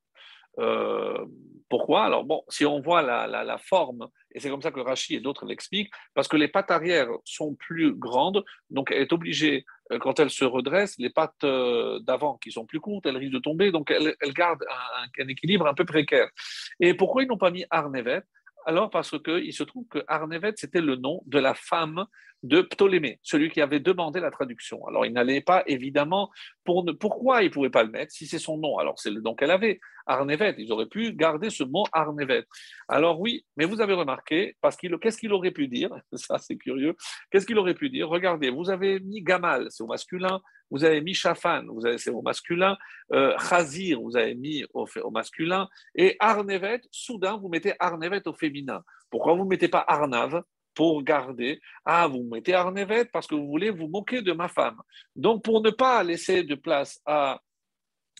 Euh, pourquoi? Alors, bon, si on voit la, forme, et c'est comme ça que Rachid et d'autres l'expliquent, parce que les pattes arrière sont plus grandes, donc elle est obligée, euh, quand elle se redresse, les pattes euh, d'avant qui sont plus courtes, elles risquent de tomber, donc elle, garde un, un, équilibre un peu précaire. Et pourquoi ils n'ont pas mis Arnevet? Alors parce qu'il se trouve que Arnevet, c'était le nom de la femme de Ptolémée, celui qui avait demandé la traduction. Alors il n'allait pas, évidemment, pour ne, pourquoi il ne pouvait pas le mettre si c'est son nom? Alors c'est le nom qu'elle avait, Arnevet. Ils auraient pu garder ce mot Arnevet. Alors oui, mais vous avez remarqué, parce qu'est-ce qu'il aurait pu dire? Ça c'est curieux. Qu'est-ce qu'il aurait pu dire? Regardez, vous avez mis Gamal, c'est au masculin vous avez mis Shafan, vous avez, c'est au masculin, euh, Chazir, vous avez mis au, masculin, et Arnevet, soudain, vous mettez Arnevet au féminin. Pourquoi vous ne mettez pas Arnav pour garder? Ah, vous mettez Arnevet parce que vous voulez vous moquer de ma femme. Donc, pour ne pas laisser de place à,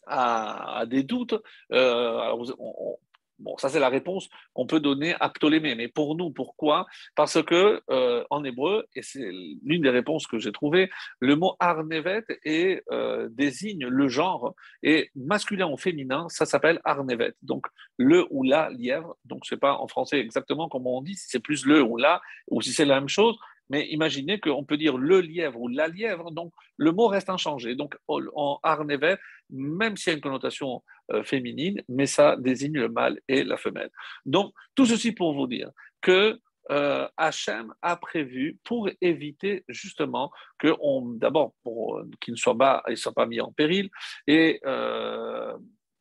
à, des doutes, euh, on, Bon, ça c'est la réponse qu'on peut donner à Ptolémée. Mais pour nous, pourquoi? Parce que euh, en hébreu, et c'est l'une des réponses que j'ai trouvées, le mot arnevet et, euh, désigne le genre et masculin ou féminin, ça s'appelle arnevet. Donc le ou la lièvre. Donc sais pas en français exactement comment on dit, si c'est plus le ou la ou si c'est la même chose. Mais imaginez qu'on peut dire le lièvre ou la lièvre, donc le mot reste inchangé. Donc en arnevet, même s'il y a une connotation euh, féminine, mais ça désigne le mâle et la femelle. Donc tout ceci pour vous dire que euh, Hachem a prévu pour éviter justement que on d'abord pour euh, ne soit pas, soit pas mis en péril et euh,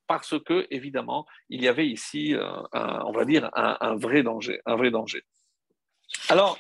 parce que évidemment il y avait ici on va dire un, un, vrai danger, un vrai danger. Alors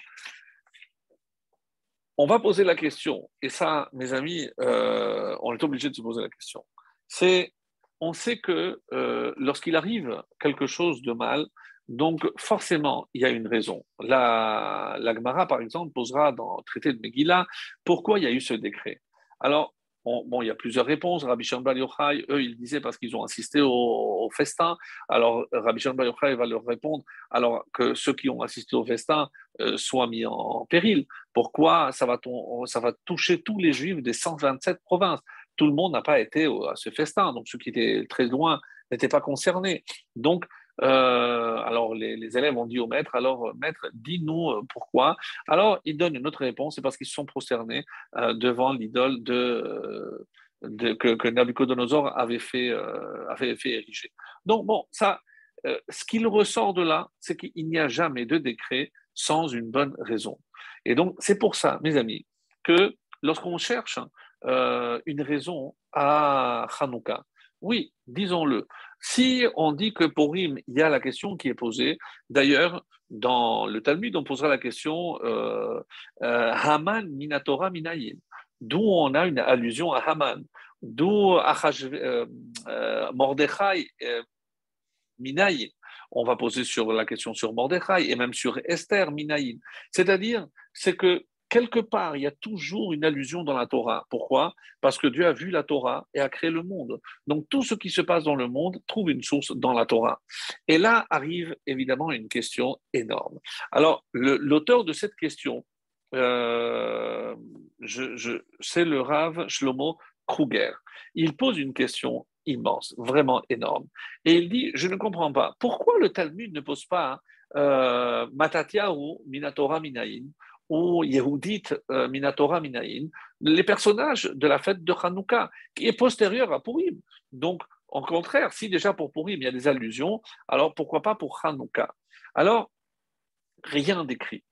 on va poser la question, et ça, mes amis, euh, on est obligé de se poser la question. C'est, on sait que euh, lorsqu'il arrive quelque chose de mal, donc forcément, il y a une raison. La, la Gemara, par exemple, posera dans le traité de Megillah pourquoi il y a eu ce décret. Alors, bon, il y a plusieurs réponses. Rabbi Shimon Yochai, eux, ils disaient parce qu'ils ont assisté au, festin. Alors, Rabbi Shimon Yochai va leur répondre alors que ceux qui ont assisté au festin euh, soient mis en, péril. Pourquoi? Ça va, ça va toucher tous les juifs des 127 provinces Tout le monde n'a pas été à ce festin. Donc, ceux qui étaient très loin n'étaient pas concernés. Donc, euh, alors les, élèves ont dit au maître, alors euh, maître, dis-nous euh, pourquoi. Alors il donne une autre réponse, c'est parce qu'ils se sont prosternés devant l'idole que, Nabucodonosor avait fait, avait fait ériger. Donc bon, ça, ce qu'il ressort de là, c'est qu'il n'y a jamais de décret sans une bonne raison. Et donc c'est pour ça, mes amis, que lorsqu'on cherche une raison à Hanouka, oui, disons-le. Si on dit que pour Rim, il y a la question qui est posée, d'ailleurs, dans le Talmud, on posera la question euh, euh, Haman Minatora Minayin, d'où on a une allusion à Haman, d'où euh, Mordechai Minayin. On va poser sur la question sur Mordechai et même sur Esther Minayin. C'est-à-dire, c'est que quelque part, il y a toujours une allusion dans la Torah. Pourquoi? Parce que Dieu a vu la Torah et a créé le monde. Donc tout ce qui se passe dans le monde trouve une source dans la Torah. Et là arrive évidemment une question énorme. Alors l'auteur de cette question, euh, c'est le Rav Shlomo Kruger. Il pose une question immense, vraiment énorme. Et il dit, je ne comprends pas, pourquoi le Talmud ne pose pas euh, Matatia ou Minatora Minaïn ou Yehudit euh, Minatora Minaïn, les personnages de la fête de Hanouka, qui est postérieure à Purim. Donc, au contraire, si déjà pour Purim il y a des allusions, alors pourquoi pas pour Hanouka? Alors, rien d'écrit.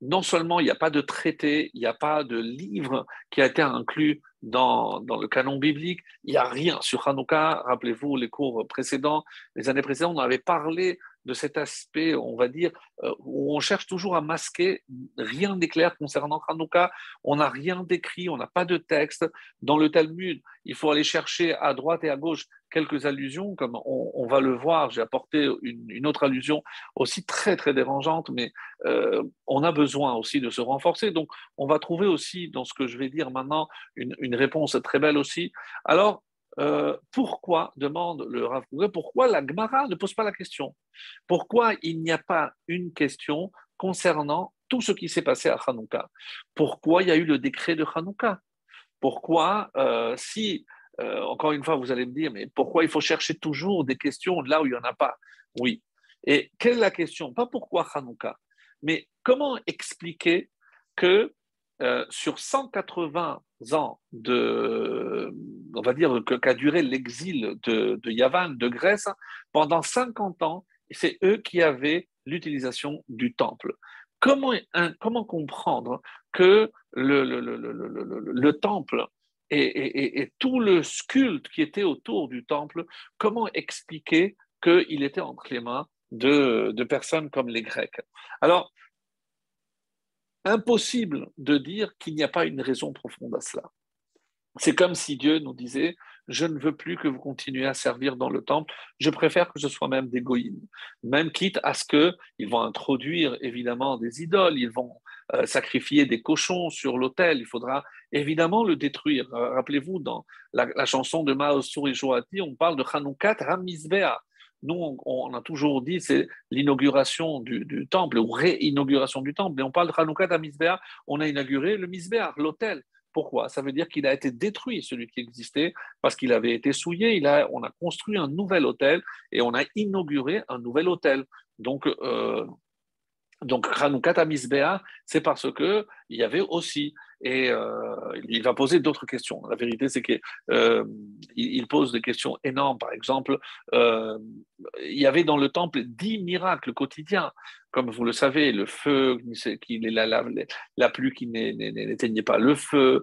non seulement il n'y a pas de traité, il n'y a pas de livre qui a été inclus dans, le canon biblique, il n'y a rien sur Hanouka. Rappelez-vous les cours précédents, les années précédentes, on avait parlé de cet aspect, on va dire, euh, où on cherche toujours à masquer, rien d'éclair concernant Hanouka, on n'a rien d'écrit, on n'a pas de texte. Dans le Talmud, il faut aller chercher à droite et à gauche quelques allusions, comme on, va le voir, j'ai apporté une, autre allusion aussi très très dérangeante, mais euh, on a besoin aussi de se renforcer. Donc on va trouver aussi dans ce que je vais dire maintenant une réponse très belle aussi. Alors, euh, pourquoi, demande le Rav pourquoi la Gemara ne pose pas la question? Pourquoi il n'y a pas une question concernant tout ce qui s'est passé à Hanouka? Pourquoi il y a eu le décret de Hanouka? Pourquoi, euh, si, euh, encore une fois, vous allez me dire, mais pourquoi il faut chercher toujours des questions là où il n'y en a pas? Oui. Et quelle est la question? Pas pourquoi Hanouka, mais comment expliquer que euh, sur 180 ans de, on va dire, qu'a duré l'exil de, de Yavan, de Grèce, pendant 50 ans, c'est eux qui avaient l'utilisation du temple. Comment, comment comprendre que le, le, le, le temple et, et, tout le culte qui était autour du temple, comment expliquer qu'il était entre les mains de, de personnes comme les Grecs? Alors, impossible de dire qu'il n'y a pas une raison profonde à cela. C'est comme si Dieu nous disait Je ne veux plus que vous continuiez à servir dans le temple, je préfère que ce soit même des goïms. Même quitte à ce qu'ils vont introduire évidemment des idoles, ils vont euh, sacrifier des cochons sur l'autel, il faudra évidemment le détruire. Euh, rappelez-vous, dans la, chanson de Mao Joati, on parle de Hanoukat Ramizbea. Nous, on, a toujours dit c'est l'inauguration du, temple ou réinauguration du temple. Et on parle de Hanouka à on a inauguré le Misbéar, l'autel. Pourquoi? Ça veut dire qu'il a été détruit, celui qui existait, parce qu'il avait été souillé. Il a, on a construit un nouvel hôtel et on a inauguré un nouvel hôtel. Donc, euh, donc Hanoukat c'est parce que il y avait aussi et euh, il va poser d'autres questions. La vérité, c'est qu'il euh, pose des questions énormes. Par exemple, euh, il y avait dans le temple dix miracles quotidiens. Comme vous le savez, le feu, qui, la, la, la pluie qui n'éteignait pas le feu,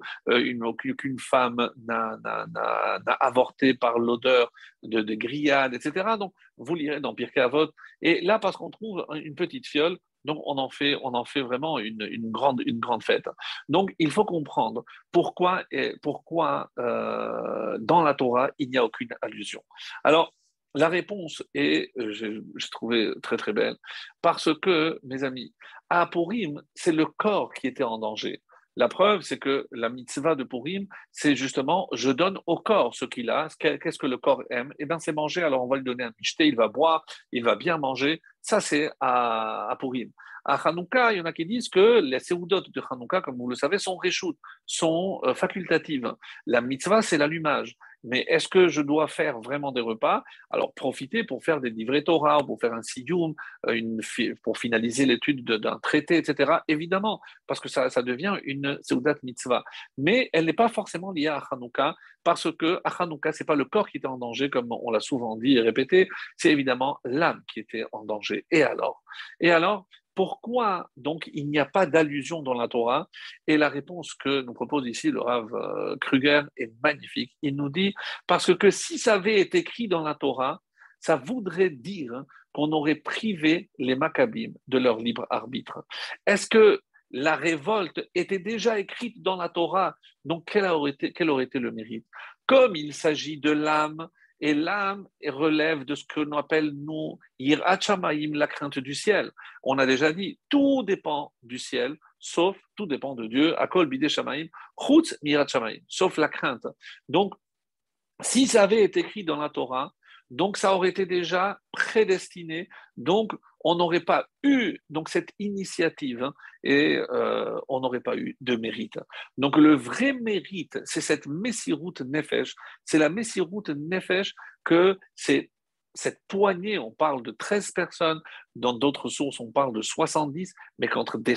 qu'une femme n'a avorté par l'odeur de, de grillades, etc. Donc, vous lirez dans Pirkei Avot. Et là, parce qu'on trouve une petite fiole, donc, on en fait, on en fait vraiment une, grande, une grande fête. Donc, il faut comprendre pourquoi, pourquoi euh, dans la Torah, il n'y a aucune allusion. Alors, la réponse est, euh, je, trouvais très très belle, parce que, mes amis, à Purim, c'est le corps qui était en danger. La preuve, c'est que la mitzvah de Purim, c'est justement je donne au corps ce qu'il a. Qu'est-ce que le corps aime Eh bien, c'est manger. Alors, on va lui donner un michté, il va boire, il va bien manger. Ça, c'est à, à Purim. À Hanouka, il y en a qui disent que les séoudotes de Hanouka, comme vous le savez, sont réchoutes, sont euh, facultatives. La mitzvah, c'est l'allumage. Mais est-ce que je dois faire vraiment des repas? Alors profiter pour faire des livrets Torah, pour faire un sidium, euh, pour finaliser l'étude d'un traité, etc. Évidemment, parce que ça, ça devient une seudat mitzvah. Mais elle n'est pas forcément liée à Hanouka, parce que à Hanouka, ce n'est pas le corps qui était en danger, comme on l'a souvent dit et répété, c'est évidemment l'âme qui était en danger. Et alors? Et alors pourquoi donc il n'y a pas d'allusion dans la Torah? Et la réponse que nous propose ici le Rav euh, Kruger est magnifique. Il nous dit parce que si ça avait été écrit dans la Torah, ça voudrait dire qu'on aurait privé les Maccabim de leur libre arbitre. Est-ce que la révolte était déjà écrite dans la Torah? Donc quel quel aurait été le mérite? Comme il s'agit de l'âme et l'âme relève de ce que l'on appelle, nous, la crainte du ciel. On a déjà dit, tout dépend du ciel, sauf, tout dépend de Dieu, Akol Bide Shamaim, Chutz sauf la crainte. Donc, si ça avait été écrit dans la Torah, donc ça aurait été déjà prédestiné. Donc on n'aurait pas eu donc cette initiative hein, et euh, on n'aurait pas eu de mérite. Donc le vrai mérite, c'est cette Messirut Nefesh. C'est la Messirut Nefesh que c'est cette poignée, on parle de 13 personnes, dans d'autres sources on parle de 70, mais qu'entre des,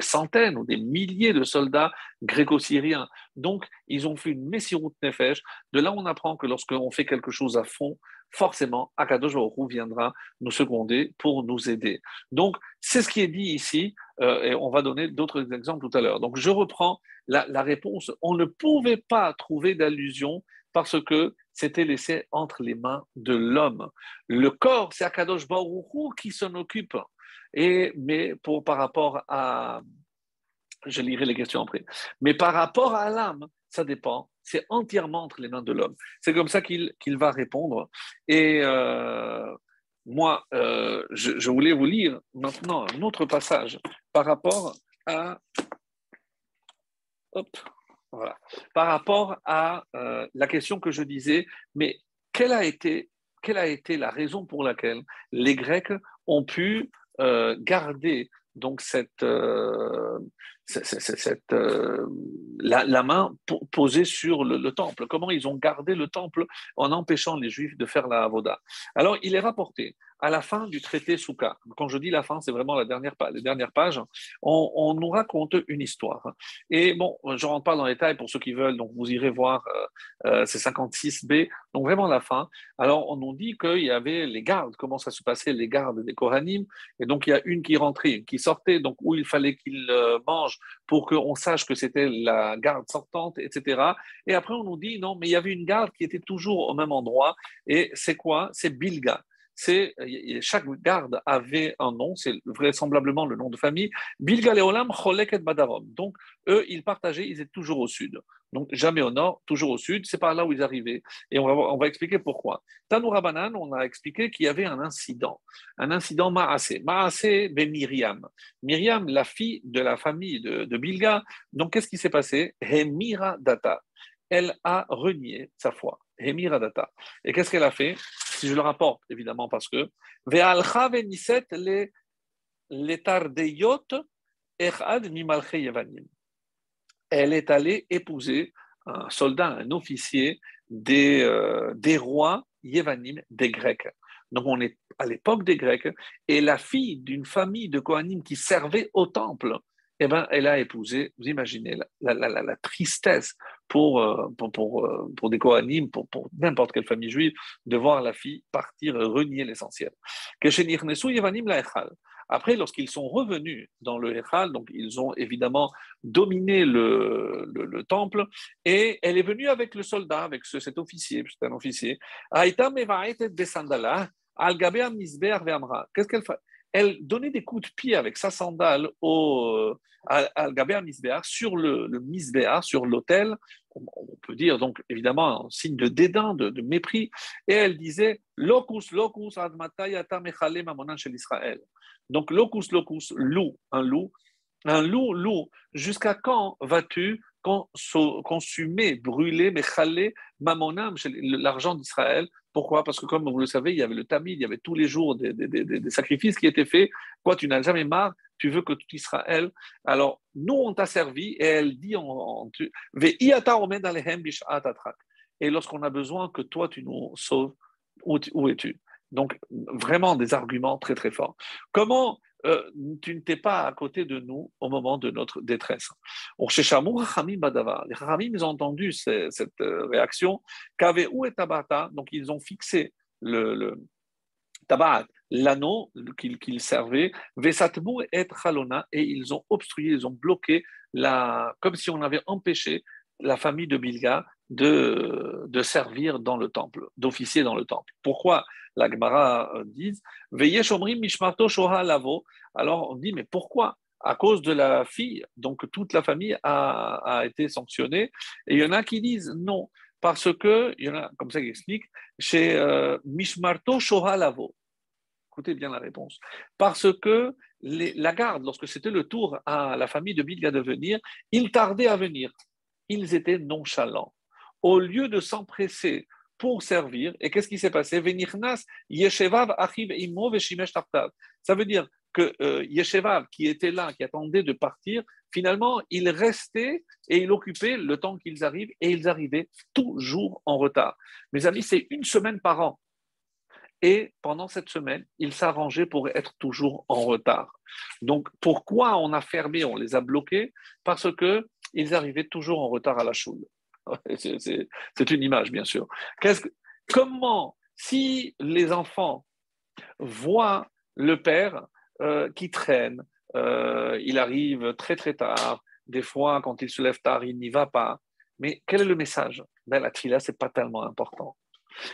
centaines ou des milliers de soldats gréco-syriens. Donc, ils ont fait une Messirut Nefesh. De là, on apprend que lorsqu'on fait quelque chose à fond, forcément, Akadosh Baruch viendra nous seconder pour nous aider. Donc, c'est ce qui est dit ici, euh, et on va donner d'autres exemples tout à l'heure. Donc, je reprends la réponse. On ne pouvait pas trouver d'allusion parce que c'était laissé entre les mains de l'homme. Le corps, c'est Akadosh Baruch qui s'en occupe. Et, mais pour, par rapport à... Je lirai les questions après. Mais par rapport à l'âme, ça dépend. C'est entièrement entre les mains de l'homme. C'est comme ça qu'il va répondre. Et euh, moi, euh, je, je, voulais vous lire maintenant un autre passage par rapport à... Hop. Par rapport à euh, la question que je disais, mais quelle a, été, la raison pour laquelle les Grecs ont pu euh, garder donc cette, euh, cette, la, main posée sur le, temple. Comment ils ont gardé le temple en empêchant les Juifs de faire la avoda? Alors, il est rapporté à la fin du traité Souka, quand je dis la fin, c'est vraiment la dernière, les dernières pages, on, nous raconte une histoire. Et bon, je ne rentre pas dans les détails pour ceux qui veulent, donc vous irez voir, euh, euh c'est 56b, donc vraiment la fin. Alors, on nous dit qu'il y avait les gardes, comment ça se passait, les gardes des Kohanim, et donc il y a une qui rentrait, une qui sortait, donc où il fallait qu'ils euh, pour qu'on sache que c'était la garde sortante, etc. Et après, on nous dit, non, mais il y avait une garde qui était toujours au même endroit, et c'est quoi? C'est Bilga c'est chaque garde avait un nom, c'est vraisemblablement le nom de famille. Bilgaleolam Choleket Badarom. Donc, eux, ils partageaient, ils étaient toujours au sud. Donc, jamais au nord, toujours au sud. C'est par là où ils arrivaient. Et on va, on va expliquer pourquoi. Tanoura Banan, on a expliqué qu'il y avait un incident. Un incident Maasé. Maasé ben Myriam. Myriam, la fille de la famille de, de Bilga. Donc, qu'est-ce qui s'est passé? Hemira Data. Elle a renié sa foi. Hemira Data. Et qu'est-ce qu'elle a fait? Si je le rapporte, évidemment, parce que elle est allée épouser un soldat, un officier des, euh, des rois Yevanim, des Grecs. Donc on est à l'époque des Grecs, et la fille d'une famille de Kohanim qui servait au temple, eh ben, elle a épousé, vous imaginez la, tristesse pour, euh, pour, pour, euh, pour, des Kohanim, pour, pour n'importe quelle famille juive, de voir la fille partir renier l'essentiel. Après, lorsqu'ils sont revenus dans le Echal, donc ils ont évidemment dominé le, le, le, temple, et elle est venue avec le soldat, avec ce, cet officier, c'est un officier. Qu'est-ce qu'elle fait? Elle donnait des coups de pied avec sa sandale au, à, à sur le, le sur l'autel. On, peut dire donc évidemment un signe de dédain, de, mépris. Et elle disait Locus, locus, admatayata mechale mamonan chez l'Israël. Donc locus, locus, loup, un loup. Un loup, loup, jusqu'à quand vas-tu consumer, brûler, mechale mamonam, l'argent d'Israël pourquoi? Parce que comme vous le savez, il y avait le tamid, il y avait tous les jours des, sacrifices qui étaient faits. Quoi, tu n'as jamais marre, tu veux que tout Israël. Alors, nous, on t'a servi, et elle dit en, et lorsqu'on a besoin que toi, tu nous sauves, où es-tu? Donc, vraiment des arguments très, très forts. Comment euh, tu ne t'es pas à côté de nous au moment de notre détresse. Les Ramim ont entendu cette euh, réaction. où et Tabata, donc ils ont fixé le, tabat, l'anneau qu'ils servaient, et Chalona, et ils ont obstrué, ils ont bloqué, la, comme si on avait empêché la famille de Bilga de, servir dans le temple, d'officier dans le temple. Pourquoi la Gemara euh, dit Mishmarto Shoha Lavo Alors on dit Mais pourquoi? À cause de la fille, donc toute la famille a, été sanctionnée. Et il y en a qui disent non, parce que, il y en a comme ça qui explique, chez euh, Mishmarto Shoha Lavo. Écoutez bien la réponse. Parce que la garde, lorsque c'était le tour à la famille de Bilga de venir, ils tardaient à venir. Ils étaient nonchalants au lieu de s'empresser pour servir, et qu'est-ce qui s'est passé? Ça veut dire que euh, Yeshevav, qui était là, qui attendait de partir, finalement, il restait et il occupait le temps qu'ils arrivent, et ils arrivaient toujours en retard. Mes amis, c'est une semaine par an. Et pendant cette semaine, ils s'arrangeaient pour être toujours en retard. Donc, pourquoi on a fermé, on les a bloqués? Parce qu'ils arrivaient toujours en retard à la choule. c'est une image, bien sûr. comment Si les enfants voient le père euh, qui traîne, euh, il arrive très très tard, des fois quand il se lève tard, il n'y va pas. Mais quel est le message? Ben, La trila, ce n'est pas tellement important.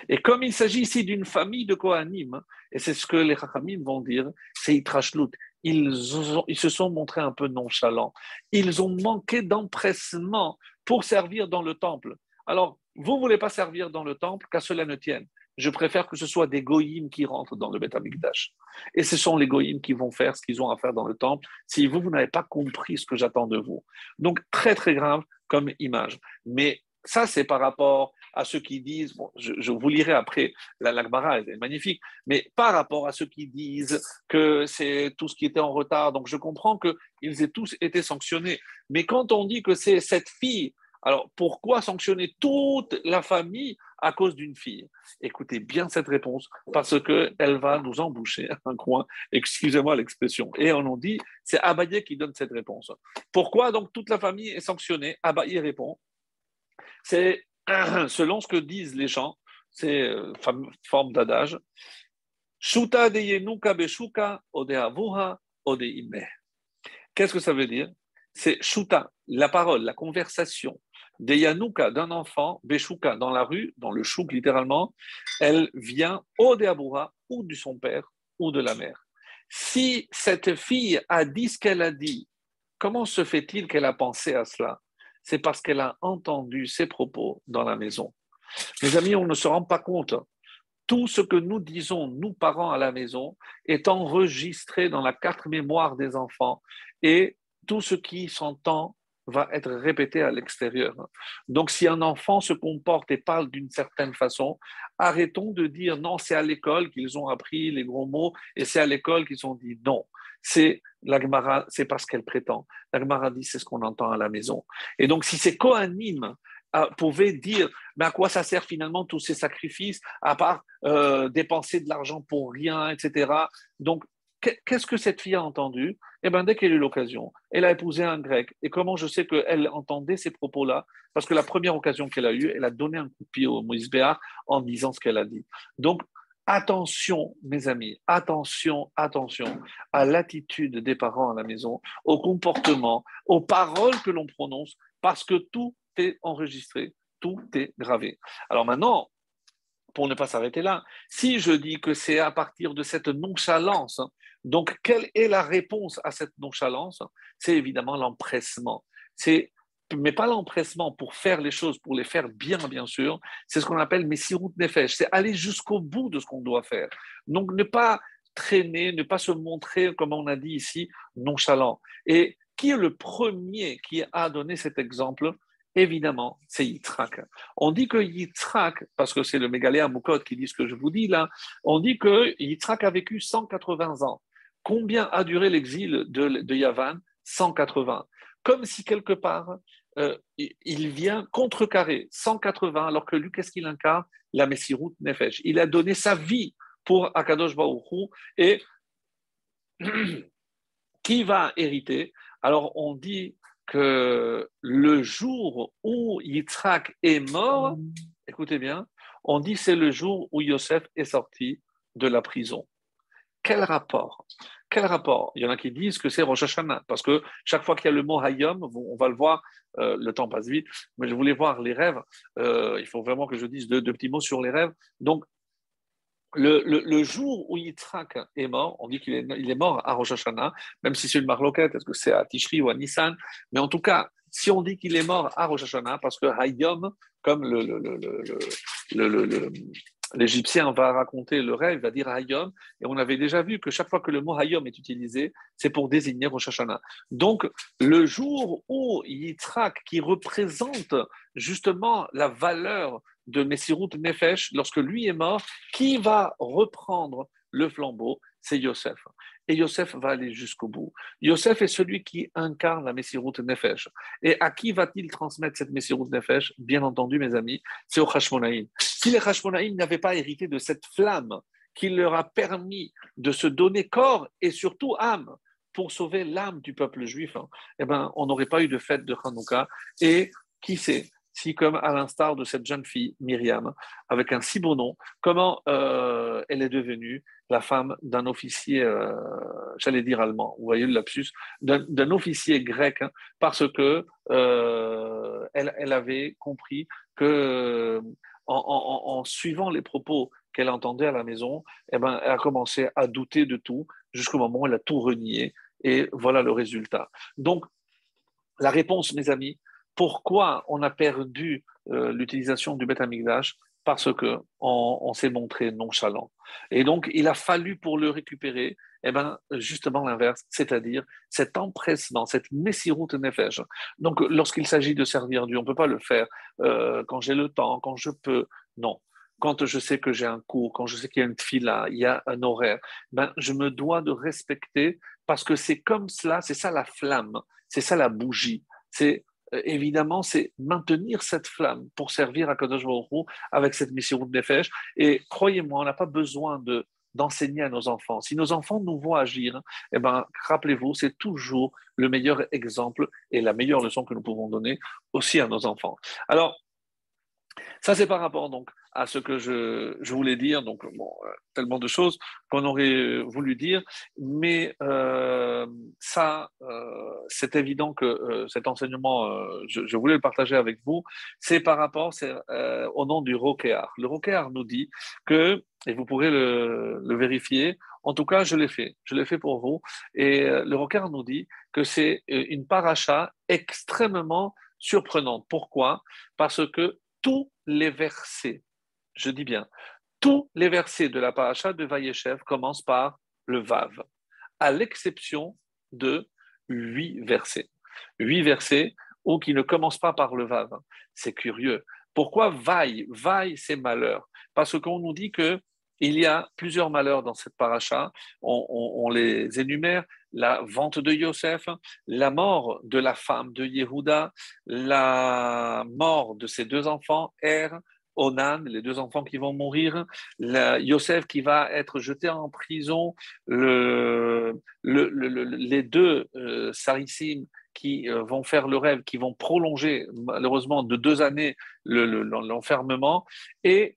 Et comme il s'agit ici d'une famille de Kohanim, et c'est ce que les Chachamim vont dire, c'est Itrashlut, ils, se sont montrés un peu nonchalants. Ils ont manqué d'empressement pour servir dans le temple. Alors, vous ne voulez pas servir dans le temple, qu'à cela ne tienne. Je préfère que ce soit des goïms qui rentrent dans le Beth Amikdash. Et ce sont les goïms qui vont faire ce qu'ils ont à faire dans le temple si vous, vous n'avez pas compris ce que j'attends de vous. Donc, très, très grave comme image. Mais ça, c'est par rapport à ceux qui disent, bon, je, vous lirai après, la Lagmara est magnifique, mais par rapport à ceux qui disent que c'est tout ce qui était en retard, donc je comprends qu'ils aient tous été sanctionnés. Mais quand on dit que c'est cette fille, alors pourquoi sanctionner toute la famille à cause d'une fille? Écoutez bien cette réponse, parce qu'elle va nous emboucher un coin, excusez-moi l'expression. Et on nous dit, c'est Abaye qui donne cette réponse. Pourquoi donc toute la famille est sanctionnée? Abaye répond, c'est selon ce que disent les gens, c'est euh, forme d'adage. Shuta. Qu'est-ce que ça veut dire? C'est shuta, la parole, la conversation d'un enfant, beshuka dans la rue, dans le chouk littéralement, elle vient ou de son père ou de la mère. Si cette fille a dit ce qu'elle a dit, comment se fait-il qu'elle a pensé à cela? C'est parce qu'elle a entendu ses propos dans la maison. Mes amis, on ne se rend pas compte. Tout ce que nous disons, nous parents à la maison, est enregistré dans la carte mémoire des enfants et tout ce qui s'entend va être répété à l'extérieur. Donc si un enfant se comporte et parle d'une certaine façon, arrêtons de dire non, c'est à l'école qu'ils ont appris les gros mots et c'est à l'école qu'ils ont dit non c'est c'est parce qu'elle prétend. La Gemara dit c'est ce qu'on entend à la maison. Et donc, si ces Kohanim euh, pouvaient dire, mais à quoi ça sert finalement tous ces sacrifices, à part euh, dépenser de l'argent pour rien, etc. Donc, qu'est-ce que cette fille a entendu? Eh bien, dès qu'elle a eu l'occasion, elle a épousé un grec. Et comment je sais qu'elle entendait ces propos-là? Parce que la première occasion qu'elle a eue, elle a donné un coup de pied au Moïse Béar en disant ce qu'elle a dit. Donc, Attention, mes amis, attention, attention à l'attitude des parents à la maison, au comportement, aux paroles que l'on prononce, parce que tout est enregistré, tout est gravé. Alors maintenant, pour ne pas s'arrêter là, si je dis que c'est à partir de cette nonchalance, donc quelle est la réponse à cette nonchalance? C'est évidemment l'empressement. C'est mais pas l'empressement pour faire les choses, pour les faire bien, bien sûr. C'est ce qu'on appelle Messirut Nefesh, c'est aller jusqu'au bout de ce qu'on doit faire. Donc, ne pas traîner, ne pas se montrer, comme on a dit ici, nonchalant. Et qui est le premier qui a donné cet exemple? Évidemment, c'est Yitzhak. On dit que Yitzhak, parce que c'est le mégaléa Moukot qui dit ce que je vous dis là, on dit que Yitzhak a vécu 180 ans. Combien a duré l'exil de, de Yavan? 180. Comme si quelque part, euh, il vient contrecarrer 180, alors que lui, qu'est-ce qu'il incarne? La Messirut Nefesh. Il a donné sa vie pour Akadosh Baruch et qui va hériter? Alors, on dit que le jour où Yitzhak est mort, écoutez bien, on dit c'est le jour où Yosef est sorti de la prison. Quel rapport? Quel rapport? Il y en a qui disent que c'est Rosh Hashanah, parce que chaque fois qu'il y a le mot Hayom, on va le voir, euh, le temps passe vite, mais je voulais voir les rêves. Euh, il faut vraiment que je dise deux, petits mots sur les rêves. Donc, le, jour où Yitzhak est mort, on dit qu'il est, il est mort à Rosh Hashanah, même si c'est une marloquette, est-ce que c'est à Tishri ou à Nissan Mais en tout cas, si on dit qu'il est mort à Rosh Hashanah, parce que Hayom, comme le, le l'Égyptien va raconter le rêve, va dire Hayom, et on avait déjà vu que chaque fois que le mot Hayom est utilisé, c'est pour désigner Rosh Hashanah. Donc, le jour où Yitzhak, qui représente justement la valeur de Messirut Nefesh, lorsque lui est mort, qui va reprendre le flambeau C'est Yosef et Yosef va aller jusqu'au bout. Yosef est celui qui incarne la Messirut Nefesh. Et à qui va-t-il transmettre cette Messirut Nefesh? Bien entendu, mes amis, c'est au Hashmonaïm. Si les Hashmonaïm n'avaient pas hérité de cette flamme qui leur a permis de se donner corps et surtout âme pour sauver l'âme du peuple juif, hein, eh ben, on n'aurait pas eu de fête de Hanouka. Et qui sait? Si, comme à l'instar de cette jeune fille, Myriam, avec un si beau nom, comment euh, elle est devenue la femme d'un officier, euh, j'allais dire allemand, vous voyez le lapsus, d'un officier grec, hein, parce que euh, elle, avait compris que en, suivant les propos qu'elle entendait à la maison, eh ben, elle a commencé à douter de tout jusqu'au moment où elle a tout renié. Et voilà le résultat. Donc, la réponse, mes amis, pourquoi on a perdu euh, l'utilisation du Beth Amikdash Parce que on, s'est montré nonchalant. Et donc, il a fallu pour le récupérer, eh ben, justement l'inverse, c'est-à-dire cet empressement, cette messiroute nefesh. Donc, lorsqu'il s'agit de servir Dieu, on ne peut pas le faire euh, quand j'ai le temps, quand je peux. Non quand je sais que j'ai un cours, quand je sais qu'il y a une fila, il y a un horaire, ben, je me dois de respecter parce que c'est comme cela, c'est ça la flamme, c'est ça la bougie. C'est évidemment, c'est maintenir cette flamme pour servir à Kadosh Baruch avec cette mission de Nefesh. Et croyez-moi, on n'a pas besoin de d'enseigner à nos enfants. Si nos enfants nous voient agir, eh ben, rappelez-vous, c'est toujours le meilleur exemple et la meilleure leçon que nous pouvons donner aussi à nos enfants. Alors, ça, c'est par rapport donc à ce que je, voulais dire. Donc, euh, tellement de choses qu'on aurait voulu dire, mais euh, ça, euh, c'est évident que cet enseignement, je, voulais le partager avec vous. C'est par rapport au nom du Rokéar. Le Rokéar nous dit que, et vous pourrez le, vérifier, en tout cas, je l'ai fait. Je l'ai fait pour vous. Et le Rokéar nous dit que c'est une paracha extrêmement surprenante. Pourquoi? Parce que tous les versets, je dis bien, tous les versets de la paracha de Vayeshev commencent par le Vav, à l'exception de huit versets. Huit versets ou qui ne commencent pas par le Vav. C'est curieux. Pourquoi vaille Vaille, c'est malheur. Parce qu'on nous dit que il y a plusieurs malheurs dans cette paracha. On, les énumère la vente de Yosef, la mort de la femme de Yehuda, la mort de ses deux enfants, Er, Onan, les deux enfants qui vont mourir, Yosef qui va être jeté en prison, les deux euh, Sarissim qui euh, vont faire le rêve, qui vont prolonger malheureusement de deux années l'enfermement, et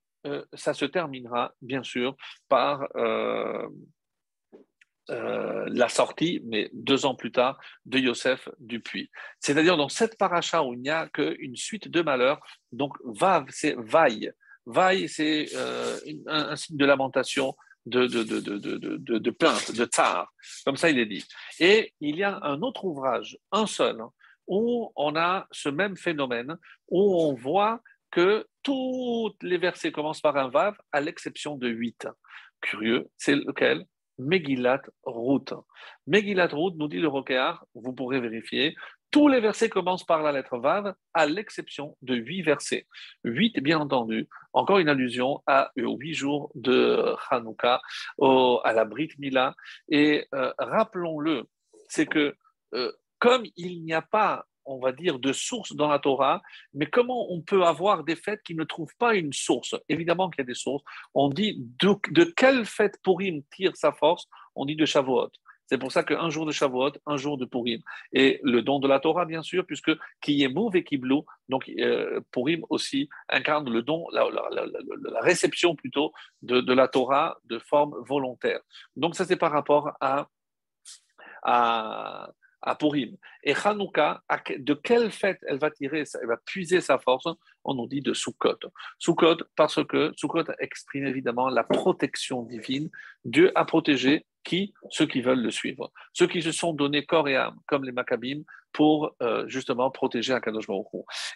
ça se terminera bien sûr par euh, euh, la sortie, mais deux ans plus tard, de Yosef du puits. C'est-à-dire dans cette paracha où il n'y a qu'une suite de malheurs, donc Vav, c'est Vaille. Vaille, c'est un, signe de lamentation, de, plainte, de tsar. Comme ça, il est dit. Et il y a un autre ouvrage, un seul, hein, où on a ce même phénomène, où on voit que tous les versets commencent par un Vav, à l'exception de huit. Curieux, c'est lequel? Megillat Ruth. Megillat Ruth, nous dit le Rokéar, vous pourrez vérifier, tous les versets commencent par la lettre Vav, à l'exception de huit versets. Huit, bien entendu, encore une allusion à, huit jours de Hanouka, à la Brit Mila. Et euh, rappelons-le, c'est que euh, comme il n'y a pas on va dire, de sources dans la Torah, mais comment on peut avoir des fêtes qui ne trouvent pas une source? Évidemment qu'il y a des sources. On dit de, quelle fête Purim tire sa force? On dit de Shavuot. C'est pour ça qu'un jour de Shavuot, un jour de Purim. Et le don de la Torah, bien sûr, puisque qui est mauvais qui donc euh, Purim aussi incarne le don, la, réception plutôt de, de, la Torah de forme volontaire. Donc ça, c'est par rapport à, à, à Purim. Et Hanouka, de quelle fête elle va tirer, elle va puiser sa force On nous dit de Sukkot. Sukkot, parce que Sukkot exprime évidemment la protection divine. Dieu a protégé qui? Ceux qui veulent le suivre. Ceux qui se sont donnés corps et âme, comme les Maccabim, pour euh, justement protéger Akadosh Baruch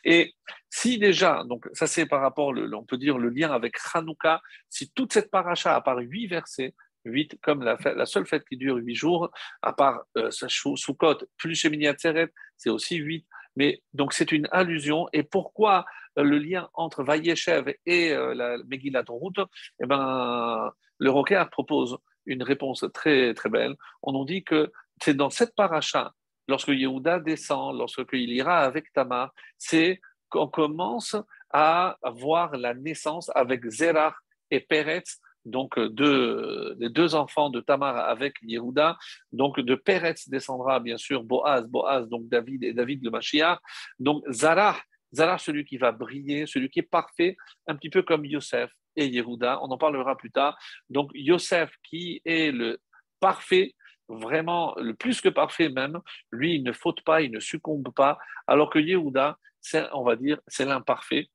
Et si déjà, donc ça c'est par rapport, on peut dire le lien avec Hanouka, si toute cette paracha, à part huit versets, 8 comme la, seule fête qui dure 8 jours, à part euh, Sukkot plus Shemini Atzeret, c'est aussi 8. Mais donc c'est une allusion. Et pourquoi euh, le lien entre Vayeshev et euh, la Megillat Ruth Eh ben, le Rocker propose une réponse très très belle. On nous dit que c'est dans cette paracha, lorsque Yehuda descend, lorsqu'il ira avec Tamar, c'est qu'on commence à voir la naissance avec Zerach et Peretz donc euh, les deux enfants de Tamar avec Yehuda. Donc de Peretz descendra bien sûr Boaz, Boaz, donc David et David le Mashiach. Donc Zarah Zara, celui qui va briller, celui qui est parfait, un petit peu comme Yosef et Yehuda. On en parlera plus tard. Donc, Yosef, qui est le parfait, vraiment le plus que parfait même, lui, il ne faute pas, il ne succombe pas, alors que Yehuda, on va dire, c'est l'imparfait.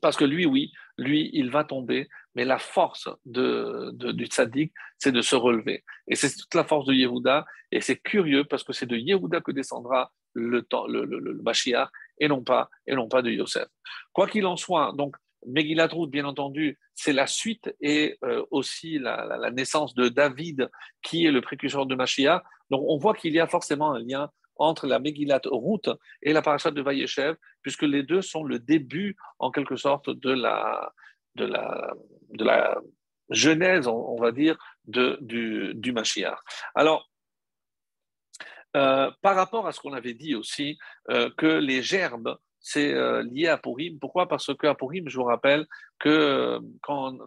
Parce que lui, oui, lui, il va tomber, mais la force de, du tzaddik, c'est de se relever. Et c'est toute la force de Yehuda, et c'est curieux parce que c'est de Yehuda que descendra le, temps, le, le, Mashiach, et non pas, et non pas de Yosef. Quoi qu'il en soit, donc, Megillat Ruth, bien entendu, c'est la suite et euh, aussi la, naissance de David, qui est le précurseur de Mashiach. Donc, on voit qu'il y a forcément un lien entre la Megillat Ruth et la parashat de Vayeshev, puisque les deux sont le début, en quelque sorte, de la, de la, de la genèse, on, va dire, de, du, du Mashiach. Alors, euh, par rapport à ce qu'on avait dit aussi, euh, que les gerbes c'est euh, lié à Purim. Pourquoi? Parce qu'à Purim, je vous rappelle que quand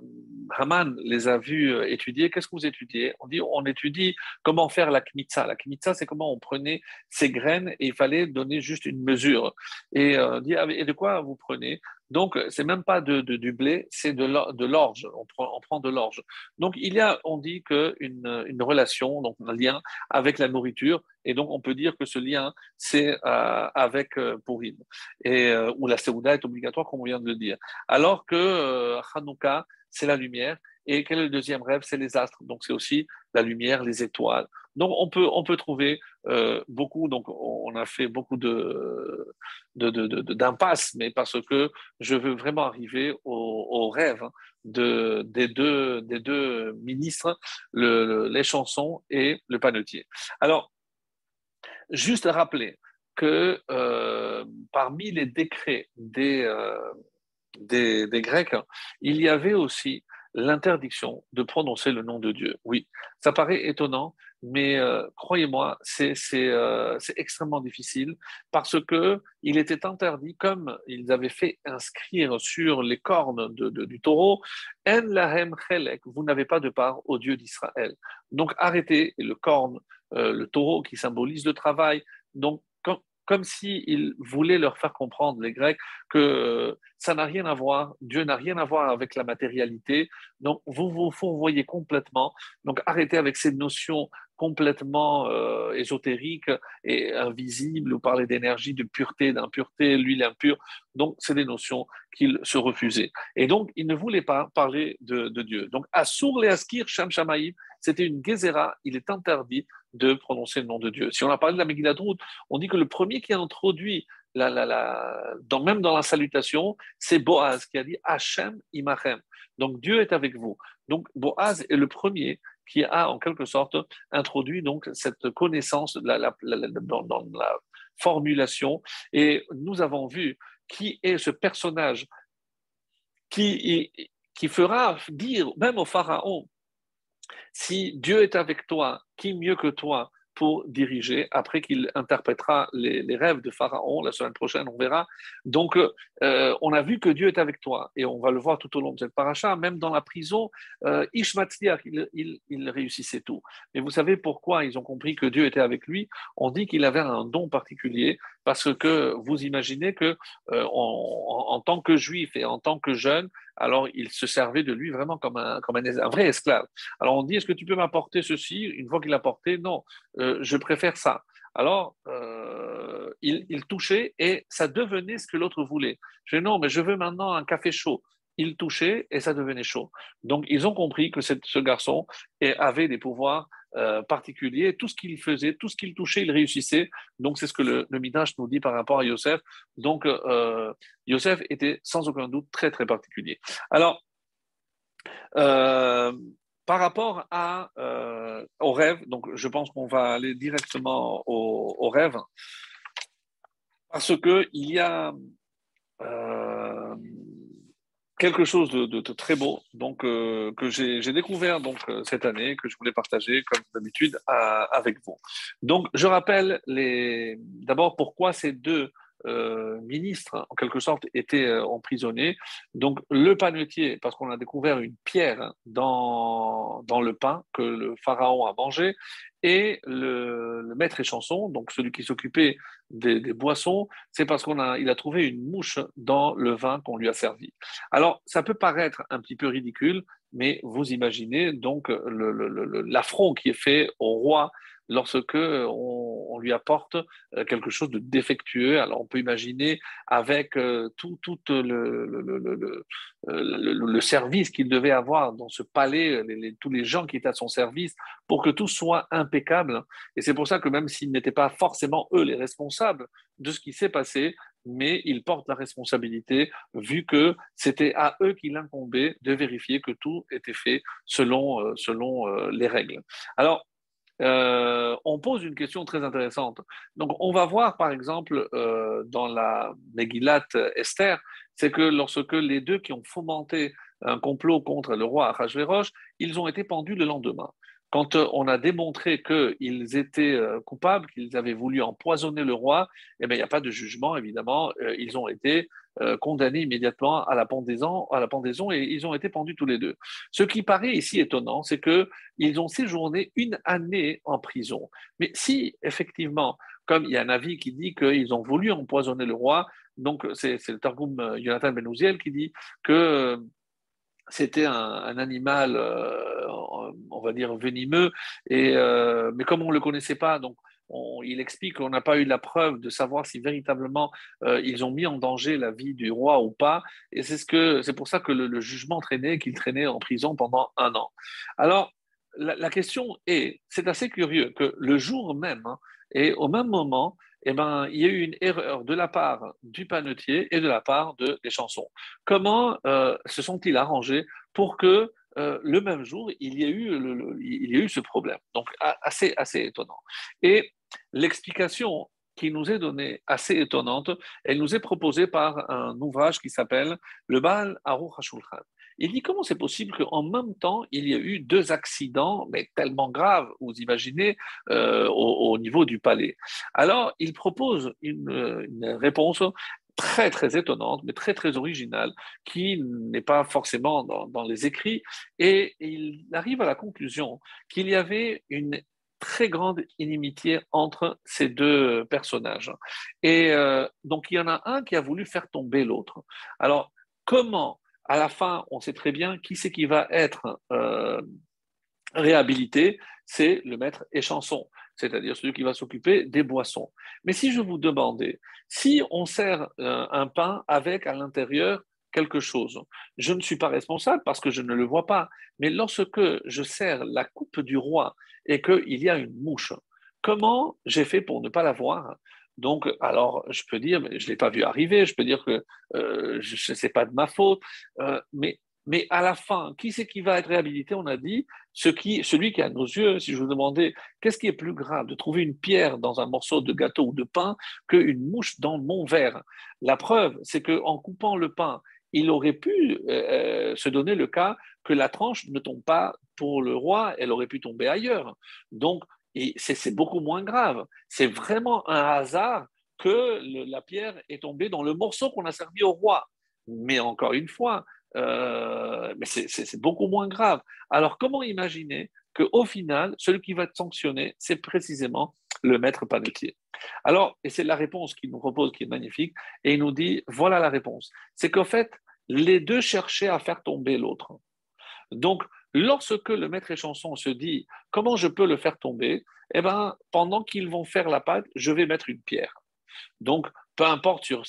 Haman les a vus étudier, qu'est-ce que vous étudiez? On dit on étudie comment faire la kmitza. La kmitza, c'est comment on prenait ces graines et il fallait donner juste une mesure. Et on dit ah, et de quoi vous prenez? Donc, c'est même pas de, du blé, c'est de l'orge. On prend, de l'orge. Donc, il y a, on dit qu'une une relation, donc un lien avec la nourriture, et donc on peut dire que ce lien, c'est euh, avec euh, Purim, et euh, où la Séouda est obligatoire, comme on vient de le dire. Alors que euh, Hanouka, c'est la lumière, et quel est le deuxième rêve? C'est les astres. Donc, c'est aussi la lumière, les étoiles. Donc, on peut, on peut trouver euh, beaucoup. Donc, on a fait beaucoup de, d'impasses, mais parce que je veux vraiment arriver au, rêve de, des, deux, des deux ministres, les chansons et le panetier. Alors, juste rappeler que euh, parmi les décrets euh, des, des, Grecs, il y avait aussi l'interdiction de prononcer le nom de Dieu. Oui, ça paraît étonnant, mais euh, croyez-moi, euh, c'est extrêmement difficile parce que il était interdit, comme ils avaient fait inscrire sur les cornes du taureau, En lahem chelek, vous n'avez pas de part au Dieu d'Israël. Donc arrêtez le corne, euh, le taureau qui symbolise le travail. Donc comme s'il voulait leur faire comprendre, les Grecs, que ça n'a rien à voir, Dieu n'a rien à voir avec la matérialité. Donc, vous vous fourvoyez complètement. Donc, arrêtez avec ces notions complètement euh, ésotériques et invisibles. Vous parlez d'énergie, de pureté, d'impureté, l'huile impure. Donc, c'est des notions qu'il se refusait. Et donc, il ne voulait pas parler de, Dieu. Donc, Assur le Askir Sham Shamaïm, c'était une gezerah, il est interdit de prononcer le nom de Dieu. Si on a parlé de la Megillah on dit que le premier qui a introduit, dans, même dans la salutation, c'est Boaz qui a dit Hachem imachem. Donc Dieu est avec vous. Donc Boaz est le premier qui a en quelque sorte introduit donc cette connaissance dans, la formulation. Et nous avons vu qui est ce personnage qui, qui fera dire même au Pharaon si Dieu est avec toi, qui mieux que toi pour diriger après qu'il interprétera les, rêves de Pharaon la semaine prochaine, on verra. Donc, euh, on a vu que Dieu est avec toi et on va le voir tout au long de cette paracha. Même dans la prison, euh, il, il, réussissait tout. Mais vous savez pourquoi ils ont compris que Dieu était avec lui? On dit qu'il avait un don particulier parce que vous imaginez que euh, en, tant que juif et en tant que jeune, alors il se servait de lui vraiment comme un, comme un, vrai esclave. Alors on dit, est-ce que tu peux m'apporter ceci? Une fois qu'il l'a porté, non, euh, je préfère ça. Alors, euh, il, touchait et ça devenait ce que l'autre voulait. Je dis non, mais je veux maintenant un café chaud il touchait et ça devenait chaud. Donc, ils ont compris que ce garçon avait des pouvoirs euh, particuliers. Tout ce qu'il faisait, tout ce qu'il touchait, il réussissait. Donc, c'est ce que le, le, nous dit par rapport à Yosef. Donc, euh, Yosef était sans aucun doute très, très particulier. Alors, euh, par rapport au rêve, je pense qu'on va aller directement au rêve, parce qu'il y a quelque chose de, très beau donc euh, que j'ai découvert donc euh, cette année que je voulais partager comme d'habitude avec vous. Donc je rappelle d'abord pourquoi ces deux euh, ministres, en quelque sorte, étaient emprisonnés. Donc, le panetier, parce qu'on a découvert une pierre dans, dans le pain que le pharaon a mangé, Et le, maître échanson, donc celui qui s'occupait des, boissons, c'est parce qu'il a, a trouvé une mouche dans le vin qu'on lui a servi. Alors, ça peut paraître un petit peu ridicule, mais vous imaginez donc l'affront qui est fait au roi lorsque on, lui apporte euh, quelque chose de défectueux. Alors on peut imaginer avec euh, tout, tout le, le, service qu'il devait avoir dans ce palais, tous les gens qui étaient à son service, pour que tout soit impeccable. Et c'est pour ça que même s'ils n'étaient pas forcément eux les responsables de ce qui s'est passé, mais ils portent la responsabilité vu que c'était à eux qu'il incombait de vérifier que tout était fait selon, euh, selon les règles. Alors, euh, on pose une question très intéressante. Donc, on va voir, par exemple, euh, dans la Megillat Esther, c'est que lorsque les deux qui ont fomenté un complot contre le roi Achashverosh, ils ont été pendus le lendemain. Quand euh, on a démontré qu'ils étaient coupables, qu'ils avaient voulu empoisonner le roi, eh bien, il n'y a pas de jugement, évidemment. Ils ont été condamnés immédiatement à la, pendaison, à la pendaison et ils ont été pendus tous les deux. Ce qui paraît ici étonnant, c'est qu'ils ont séjourné une année en prison. Mais si, effectivement, comme il y a un avis qui dit qu'ils ont voulu empoisonner le roi, donc c'est le Targum euh, Jonathan Benouziel qui dit que euh, c'était un, animal, on va dire, venimeux, et, mais comme on ne le connaissait pas, donc il explique qu'on n'a pas eu la preuve de savoir si véritablement euh, ils ont mis en danger la vie du roi ou pas. Et c'est ce pour ça que le, jugement traînait, qu'il traînait en prison pendant un an. Alors, la, question est, c'est assez curieux que le jour même hein, et au même moment, eh ben, il y a eu une erreur de la part du panetier et de la part de, des chansons. Comment euh, se sont-ils arrangés pour que euh, le même jour, il y, a eu il y a eu ce problème? Donc, assez, assez étonnant. Et L'explication qui nous est donnée, assez étonnante, elle nous est proposée par un ouvrage qui s'appelle Le Baal Aruch HaShulchan. Il dit comment c'est possible qu'en même temps, il y a eu deux accidents, mais tellement graves, vous imaginez, euh, au, niveau du palais? Alors, il propose une, réponse très très étonnante, mais très très originale, qui n'est pas forcément dans, dans les écrits, et il arrive à la conclusion qu'il y avait une très grande inimitié entre ces deux personnages. Et euh, donc, il y en a un qui a voulu faire tomber l'autre. Alors, comment, à la fin, on sait très bien qui c'est qui va être euh, réhabilité, c'est le maître échanson, c'est-à-dire celui qui va s'occuper des boissons. Mais si je vous demandais, si on sert euh, un pain avec à l'intérieur quelque chose. Je ne suis pas responsable parce que je ne le vois pas. Mais lorsque je sers la coupe du roi et qu'il y a une mouche, comment j'ai fait pour ne pas la voir? Donc, alors, je peux dire, mais je ne l'ai pas vu arriver, je peux dire que euh, je sais pas de ma faute, euh, mais, mais à la fin, qui c'est qui va être réhabilité? On a dit, ce qui, celui qui a nos yeux, si je vous demandais, qu'est-ce qui est plus grave, de trouver une pierre dans un morceau de gâteau ou de pain qu'une mouche dans mon verre La preuve, c'est qu'en coupant le pain il aurait pu euh, se donner le cas que la tranche ne tombe pas pour le roi, elle aurait pu tomber ailleurs. Donc, c'est beaucoup moins grave. C'est vraiment un hasard que la pierre est tombée dans le morceau qu'on a servi au roi. Mais encore une fois, euh, c'est beaucoup moins grave. Alors, comment imaginer qu'au final, celui qui va être sanctionné, c'est précisément le maître panetier. Alors, et c'est la réponse qu'il nous propose qui est magnifique, et il nous dit, voilà la réponse. C'est qu'en fait, les deux cherchaient à faire tomber l'autre. Donc, lorsque le maître échanson se dit, comment je peux le faire tomber? Eh bien, pendant qu'ils vont faire la pâte, je vais mettre une pierre. Donc, peu importe sur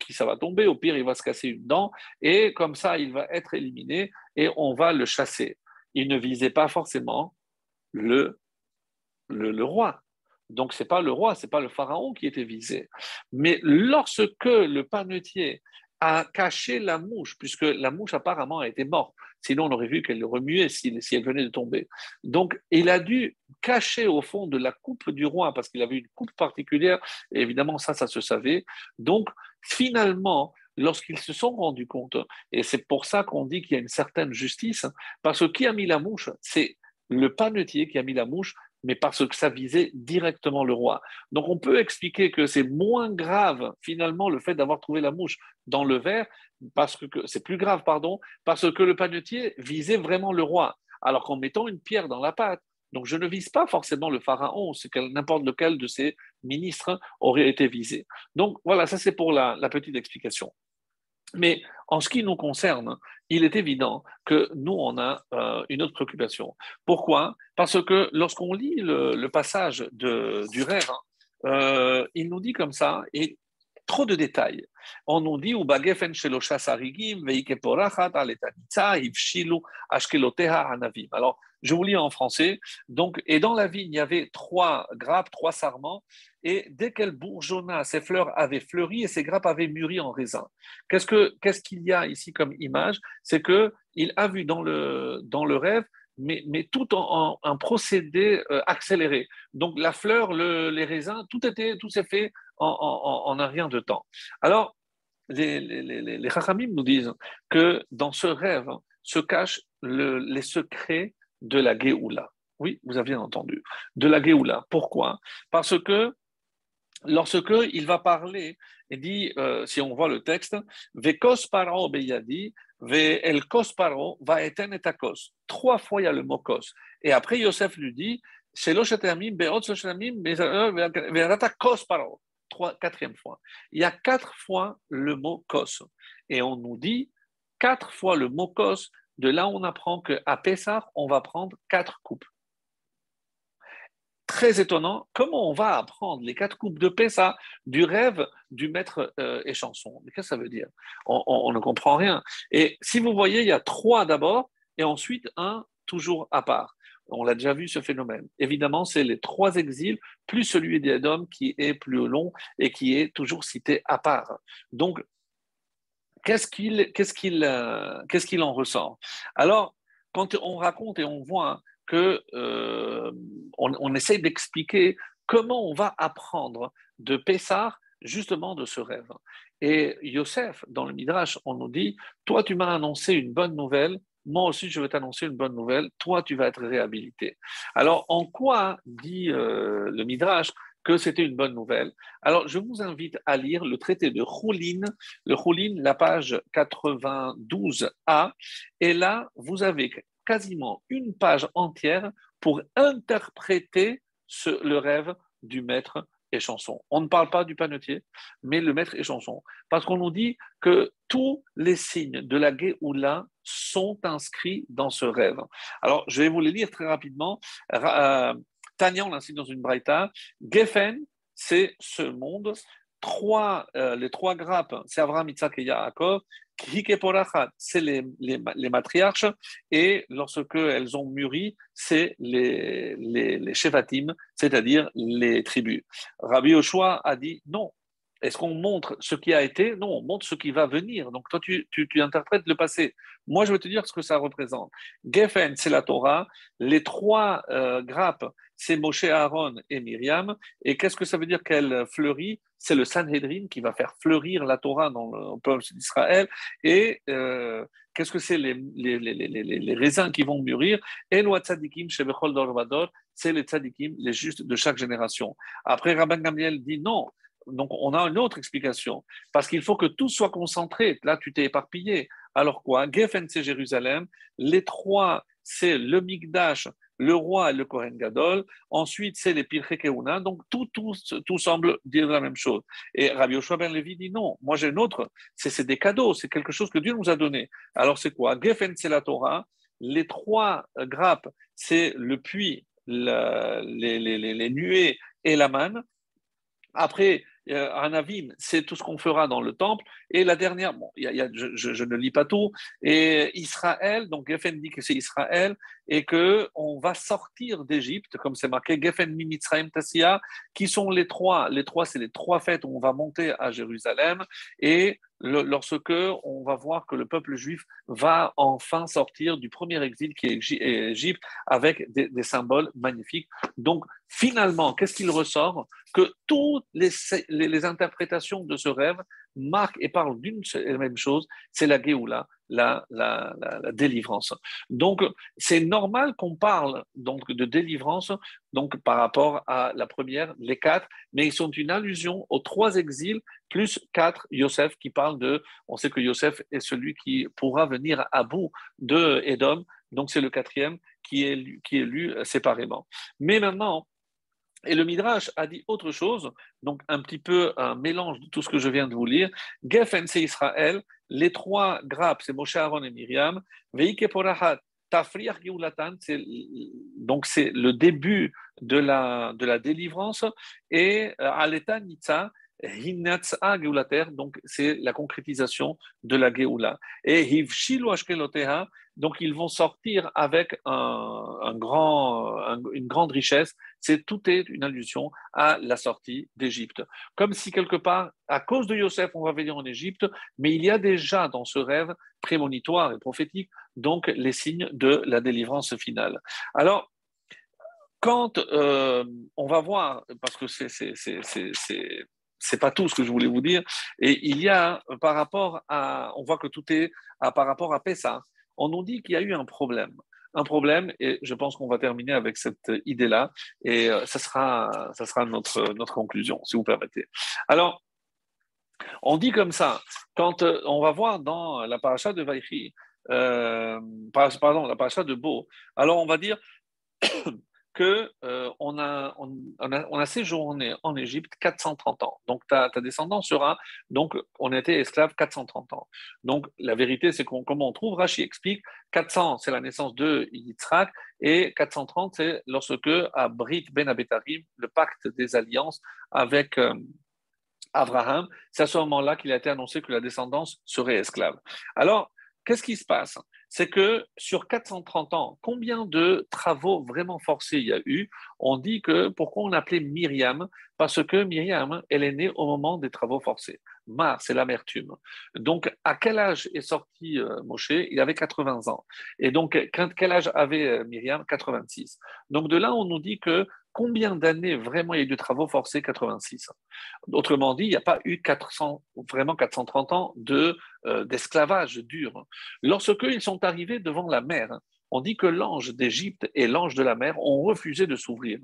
qui ça va tomber, au pire, il va se casser une dent, et comme ça, il va être éliminé, et on va le chasser. Il ne visait pas forcément le, le roi, donc, ce n'est pas le roi, ce n'est pas le pharaon qui était visé. Mais lorsque le panetier a caché la mouche, puisque la mouche apparemment a été morte, sinon on aurait vu qu'elle remuait si, elle venait de tomber. Donc, il a dû cacher au fond de la coupe du roi, parce qu'il avait une coupe particulière, et évidemment ça, ça se savait. Donc, finalement, lorsqu'ils se sont rendus compte, et c'est pour ça qu'on dit qu'il y a une certaine justice, parce que qui a mis la mouche? C'est le panetier qui a mis la mouche mais parce que ça visait directement le roi. Donc on peut expliquer que c'est moins grave finalement le fait d'avoir trouvé la mouche dans le verre, parce que c'est plus grave, pardon, parce que le panetier visait vraiment le roi. Alors qu'en mettant une pierre dans la pâte, Donc je ne vise pas forcément le pharaon, n'importe lequel de ses ministres aurait été visé. Donc voilà, ça c'est pour la, petite explication. Mais en ce qui nous concerne, il est évident que nous, on a euh, une autre préoccupation. Pourquoi? Parce que lorsqu'on lit le, passage de, du rêve, euh, il nous dit comme ça, et trop de détails. On nous dit, alors, je vous lis en français. Donc, et dans la vigne, il y avait trois grappes, trois sarments, et dès qu'elle bourgeonna, ses fleurs avaient fleuri et ses grappes avaient mûri en raisin. Qu'est-ce que qu'est-ce qu'il y a ici comme image? C'est que il a vu dans le dans le rêve mais, mais, tout en, un procédé euh, accéléré. Donc la fleur, le, les raisins, tout était, tout s'est fait en, un rien de temps. Alors les, les, nous disent que dans ce rêve se cachent le, les secrets de la Géoula. Oui, vous avez entendu. De la Géoula. Pourquoi? Parce que lorsque il va parler, il dit, euh, si on voit le texte, paro beyadi, ve el paro va eten et akos. Trois fois il y a le mot kos. Et après Yosef lui dit, kos paro. Trois, quatrième fois. Il y a quatre fois le mot kos. Et on nous dit quatre fois le mot kos de là, on apprend qu'à Pessah, on va prendre quatre coupes. Très étonnant, comment on va apprendre les quatre coupes de Pessah du rêve du maître euh, et chanson Qu'est-ce que ça veut dire? On, ne comprend rien. Et si vous voyez, il y a trois d'abord et ensuite un toujours à part. On l'a déjà vu ce phénomène. Évidemment, c'est les trois exils, plus celui d'Edom qui est plus long et qui est toujours cité à part. Donc, euh, qu'est-ce qu'il en ressort? Alors, quand on raconte et on voit que euh, on, essaye d'expliquer comment on va apprendre de Pessar justement de ce rêve. Et Yosef, dans le Midrash, on nous dit, toi tu m'as annoncé une bonne nouvelle, moi aussi je vais t'annoncer une bonne nouvelle, toi tu vas être réhabilité. Alors en quoi dit euh, le Midrash que c'était une bonne nouvelle. Alors, je vous invite à lire le traité de Choulin, le Choulin, la page 92a, et là, vous avez quasiment une page entière pour interpréter le rêve du maître et chanson. On ne parle pas du panetier, mais le maître et chanson. Parce qu'on nous dit que tous les signes de la Géoula sont inscrits dans ce rêve. Alors, je vais vous les lire très rapidement. Euh, Tanya, on dans une braïta. Geffen, c'est ce monde. Trois, euh, les trois grappes, c'est Abraham, Isaac et Yaakov. C'est les, les, les, matriarches. Et lorsque elles ont mûri, c'est les, les, les c'est-à-dire les tribus. Rabbi Yoshua a dit non, est-ce qu'on montre ce qui a été? Non, on montre ce qui va venir. Donc toi, tu, interprètes le passé. Moi, je vais te dire ce que ça représente. Geffen, c'est la Torah. Les trois euh, grappes, c'est Moshe, Aaron et Myriam. Et qu'est-ce que ça veut dire qu'elle fleurit? C'est le Sanhedrin qui va faire fleurir la Torah dans le peuple d'Israël. Et euh, qu'est-ce que c'est les, les, raisins qui vont mûrir? Et tzadikim, c'est les tzadikim, les justes de chaque génération. Après, Rabban Gamliel dit non, donc, on a une autre explication. Parce qu'il faut que tout soit concentré. Là, tu t'es éparpillé. Alors quoi? Geffen, c'est Jérusalem. Les trois, c'est le Migdash, le roi et le Kohen Gadol. Ensuite, c'est les Pirkei Donc, tout, tout, tout semble dire la même chose. Et Rabbi Yoshua Ben Levi dit non. Moi, j'ai une autre. C'est des cadeaux. C'est quelque chose que Dieu nous a donné. Alors, c'est quoi? Geffen, c'est la Torah. Les trois grappes, c'est le puits, les, nuées et la manne. Après, euh, Anavim, c'est tout ce qu'on fera dans le temple. Et la dernière, bon, y a, je, ne lis pas tout, et Israël, donc Geffen dit que c'est Israël, et qu'on va sortir d'Égypte, comme c'est marqué, Geffen, Mimitzraim, Tassia, qui sont les trois, les trois, c'est les trois fêtes où on va monter à Jérusalem, et lorsque on va voir que le peuple juif va enfin sortir du premier exil qui est Égypte avec des, symboles magnifiques. Donc, finalement, qu'est-ce qu'il ressort? Que toutes les, interprétations de ce rêve marquent et parlent d'une même chose, c'est la Géoula, la, la, la, délivrance. Donc, c'est normal qu'on parle donc de délivrance donc par rapport à la première, les quatre, mais ils sont une allusion aux trois exils plus quatre Yosef qui parle de, on sait que Yosef est celui qui pourra venir à bout de Edom donc c'est le quatrième qui est, qui est lu séparément. Mais maintenant, et le Midrash a dit autre chose, donc un petit peu un mélange de tout ce que je viens de vous lire. Geffen, c'est Israël, les trois grappes, c'est Moshe, Aaron et Myriam. Veike porahat, geulatan, donc c'est le début de la, de la délivrance. Et euh, aleta nitza, Hinatsa Geulater, donc c'est la concrétisation de la Geoula. Et Hivshilu Ashkeloteha, donc ils vont sortir avec une grande richesse. C'est tout est une allusion à la sortie d'Égypte. Comme si quelque part, à cause de Yosef, on va venir en Égypte, mais il y a déjà dans ce rêve prémonitoire et prophétique, donc les signes de la délivrance finale. Alors, quand euh, on va voir, parce que c'est c'est pas tout ce que je voulais vous dire. Et il y a, par rapport à, on voit que tout est par rapport à Pessah. On nous dit qu'il y a eu un problème. Un problème, et je pense qu'on va terminer avec cette idée-là, et euh, ça sera, ça sera notre, notre conclusion, si vous permettez. Alors, on dit comme ça, quand euh, on va voir dans la paracha de Vaïchi, euh, pardon, la paracha de Beau, alors on va dire euh, on, a, séjourné en Égypte 430 ans. Donc ta, ta descendance sera, donc on était esclave 430 ans. Donc la vérité, c'est qu'on, comment on trouve, Rachi explique, 400 c'est la naissance de Yitzhak et 430 c'est lorsque à Brit Ben Abetarim, le pacte des alliances avec euh, Abraham, c'est à ce moment-là qu'il a été annoncé que la descendance serait esclave. Alors, qu'est-ce qui se passe? C'est que sur 430 ans, combien de travaux vraiment forcés il y a eu? On dit que pourquoi on appelait Myriam? Parce que Myriam, elle est née au moment des travaux forcés. Mar, c'est l'amertume. Donc, à quel âge est sorti euh, Moshe? Il avait 80 ans. Et donc, quel âge avait euh, Myriam? 86. Donc, de là, on nous dit que combien d'années vraiment il y a eu de travaux forcés 86 Autrement dit, il n'y a pas eu 400, vraiment 430 ans de, euh, d'esclavage dur. Lorsqu'ils sont arrivés devant la mer, on dit que l'ange d'Égypte et l'ange de la mer ont refusé de s'ouvrir.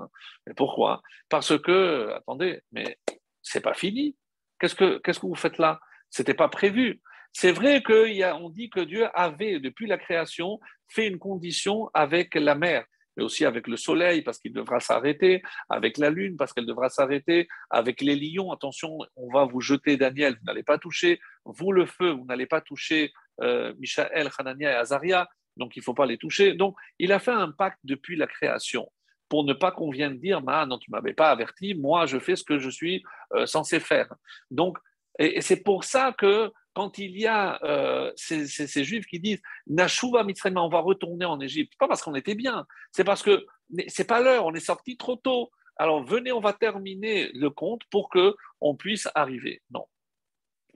Mais pourquoi? Parce que, attendez, mais c'est pas fini. Qu'est-ce que, qu'est-ce que vous faites là? C'était pas prévu. C'est vrai qu'on dit que Dieu avait, depuis la création, fait une condition avec la mer mais aussi avec le soleil parce qu'il devra s'arrêter, avec la lune parce qu'elle devra s'arrêter, avec les lions, attention, on va vous jeter Daniel, vous n'allez pas toucher, vous le feu, vous n'allez pas toucher euh, Michael, Hanania et Azaria, donc il ne faut pas les toucher. Donc il a fait un pacte depuis la création pour ne pas qu'on vienne dire, ah, non, tu ne m'avais pas averti, moi je fais ce que je suis euh, censé faire. Donc, et c'est pour ça que quand il y a euh, ces, juifs qui disent Nashuva Mitzrayim, on va retourner en Égypte, pas parce qu'on était bien, c'est parce que c'est pas l'heure, on est sorti trop tôt. Alors venez, on va terminer le compte pour que on puisse arriver. Non.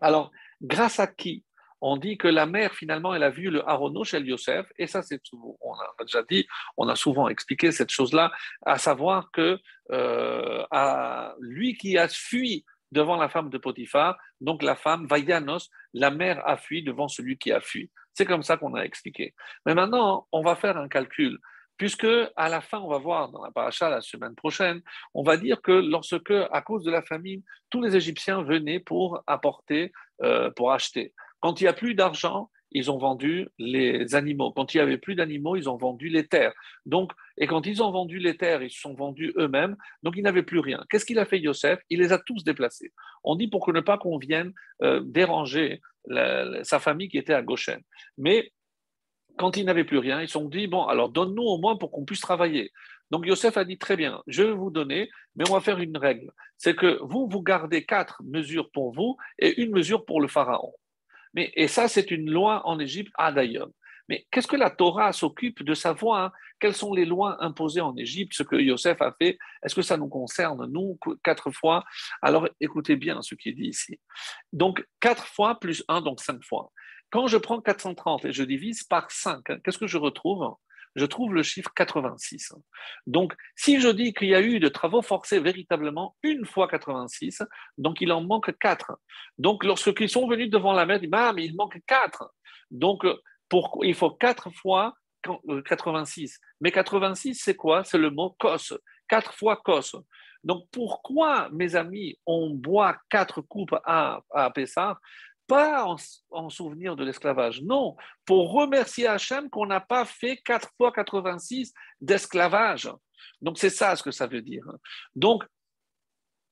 Alors, grâce à qui? On dit que la mère, finalement, elle a vu le Harono chez Yosef, et ça, c'est on a déjà dit, on a souvent expliqué cette chose-là, à savoir que euh, à lui qui a fui devant la femme de Potiphar. Donc la femme, Vayanos, la mère a fui devant celui qui a fui. C'est comme ça qu'on a expliqué. Mais maintenant, on va faire un calcul. Puisque à la fin, on va voir dans la paracha la semaine prochaine, on va dire que lorsque, à cause de la famine, tous les Égyptiens venaient pour apporter, euh, pour acheter. Quand il n'y a plus d'argent, ils ont vendu les animaux. Quand il n'y avait plus d'animaux, ils ont vendu les terres. Donc, et quand ils ont vendu les terres, ils se sont vendus eux-mêmes. Donc, ils n'avaient plus rien. Qu'est-ce qu'il a fait Yosef? Il les a tous déplacés. On dit pour que ne pas qu'on vienne euh, déranger sa famille qui était à Goshen. Mais quand ils n'avaient plus rien, ils se sont dit bon, alors donne-nous au moins pour qu'on puisse travailler. Donc Yosef a dit très bien, je vais vous donner, mais on va faire une règle. C'est que vous, vous gardez quatre mesures pour vous et une mesure pour le pharaon. Mais, et ça, c'est une loi en Égypte à d'ailleurs. Mais qu'est-ce que la Torah s'occupe de savoir Quelles sont les lois imposées en Égypte Ce que Yosef a fait, est-ce que ça nous concerne, nous, quatre fois? Alors écoutez bien ce qui est dit ici. Donc, quatre fois plus un, donc cinq fois. Quand je prends 430 et je divise par 5, hein, qu'est-ce que je retrouve? Je trouve le chiffre 86. Donc, si je dis qu'il y a eu de travaux forcés véritablement une fois 86, donc il en manque 4. Donc, lorsqu'ils sont venus devant la mer, ils disent Ah, mais il manque 4. Donc, il faut 4 fois 86. Euh, mais 86, c'est quoi? C'est le mot kos. 4 fois kos. Donc, pourquoi, mes amis, on boit 4 coupes à, à Pessah pas en, souvenir de l'esclavage, non, pour remercier Hachem qu'on n'a pas fait 4 fois 86 d'esclavage. Donc c'est ça ce que ça veut dire. Donc,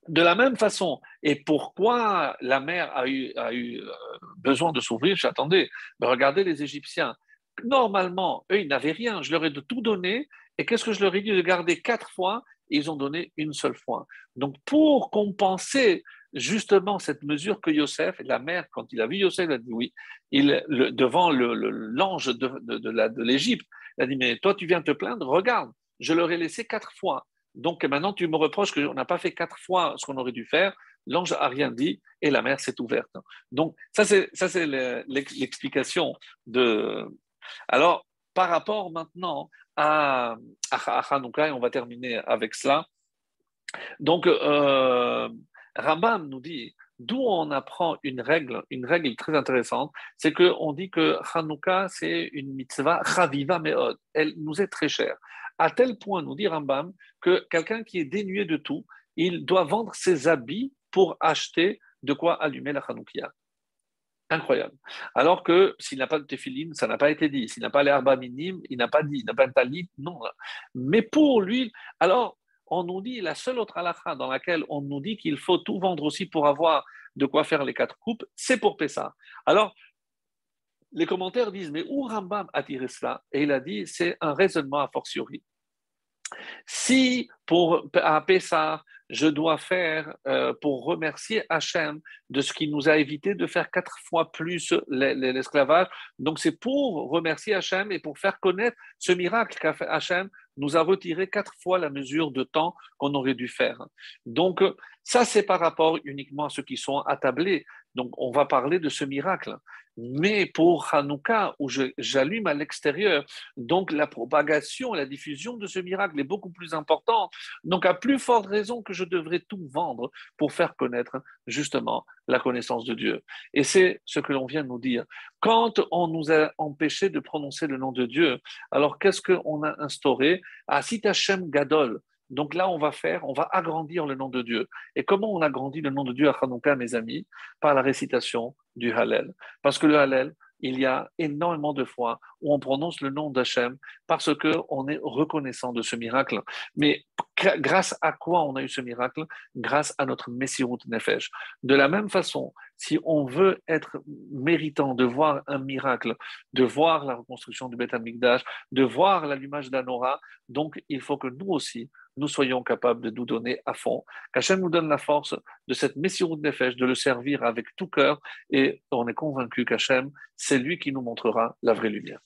de la même façon, et pourquoi la mer a eu, a eu euh, besoin de s'ouvrir? J'attendais. Ben, regardez les Égyptiens. Normalement, eux, ils n'avaient rien. Je leur ai de tout donné. Et qu'est-ce que je leur ai dit de garder quatre fois? Ils ont donné une seule fois. Donc, pour compenser justement cette mesure que Yosef, la mère, quand il a vu Yosef, il a dit oui, il, devant l'ange de, de l'Égypte, il a dit, mais toi, tu viens te plaindre, regarde, je leur ai laissé quatre fois. Donc maintenant, tu me reproches qu'on n'a pas fait quatre fois ce qu'on aurait dû faire. L'ange n'a rien dit et la mer s'est ouverte. Donc ça, c'est, l'explication de... Alors, par rapport maintenant à, à, et on va terminer avec cela. Donc, euh, Rambam nous dit, d'où on apprend une règle, une règle très intéressante, c'est qu'on dit que Hanouka, c'est une mitzvah chaviva meod. Elle nous est très chère. À tel point, nous dit Rambam, que quelqu'un qui est dénué de tout, il doit vendre ses habits pour acheter de quoi allumer la Hanoukia. Incroyable. Alors que s'il n'a pas de tefilin, ça n'a pas été dit. S'il n'a pas l'herbe minime, il n'a pas dit. Il n'a pas un talit, non. Mais pour lui, alors, on nous dit, la seule autre halakha dans laquelle on nous dit qu'il faut tout vendre aussi pour avoir de quoi faire les quatre coupes, c'est pour Pessah. Alors, les commentaires disent, mais où Rambam a tiré cela? Et il a dit, c'est un raisonnement a fortiori. Si pour à Pessah, je dois faire euh, pour remercier Hachem de ce qui nous a évité de faire quatre fois plus l'esclavage. Donc c'est pour remercier Hachem et pour faire connaître ce miracle qu'a fait Hachem, nous a retiré quatre fois la mesure de temps qu'on aurait dû faire. Donc ça c'est par rapport uniquement à ceux qui sont attablés. Donc on va parler de ce miracle. Mais pour Hanouka, où j'allume à l'extérieur, donc la propagation, la diffusion de ce miracle est beaucoup plus importante. Donc à plus forte raison que je devrais tout vendre pour faire connaître justement la connaissance de Dieu. Et c'est ce que l'on vient de nous dire. Quand on nous a empêché de prononcer le nom de Dieu, alors qu'est-ce qu'on a instauré? Asit Hashem Gadol. Donc là, on va faire, on va agrandir le nom de Dieu. Et comment on agrandit le nom de Dieu à Hanouka, mes amis? Par la récitation du Hallel. Parce que le Hallel, il y a énormément de fois où on prononce le nom d'Hachem parce qu'on est reconnaissant de ce miracle. Mais grâce à quoi on a eu ce miracle? Grâce à notre Messirut Nefesh. De la même façon, si on veut être méritant de voir un miracle, de voir la reconstruction du Beth Amikdash, de voir l'allumage d'Anora, donc il faut que nous aussi, nous soyons capables de nous donner à fond, qu'Hachem nous donne la force de cette Messirut Nefesh, de le servir avec tout cœur, et on est convaincu qu'Hachem, c'est lui qui nous montrera la vraie lumière.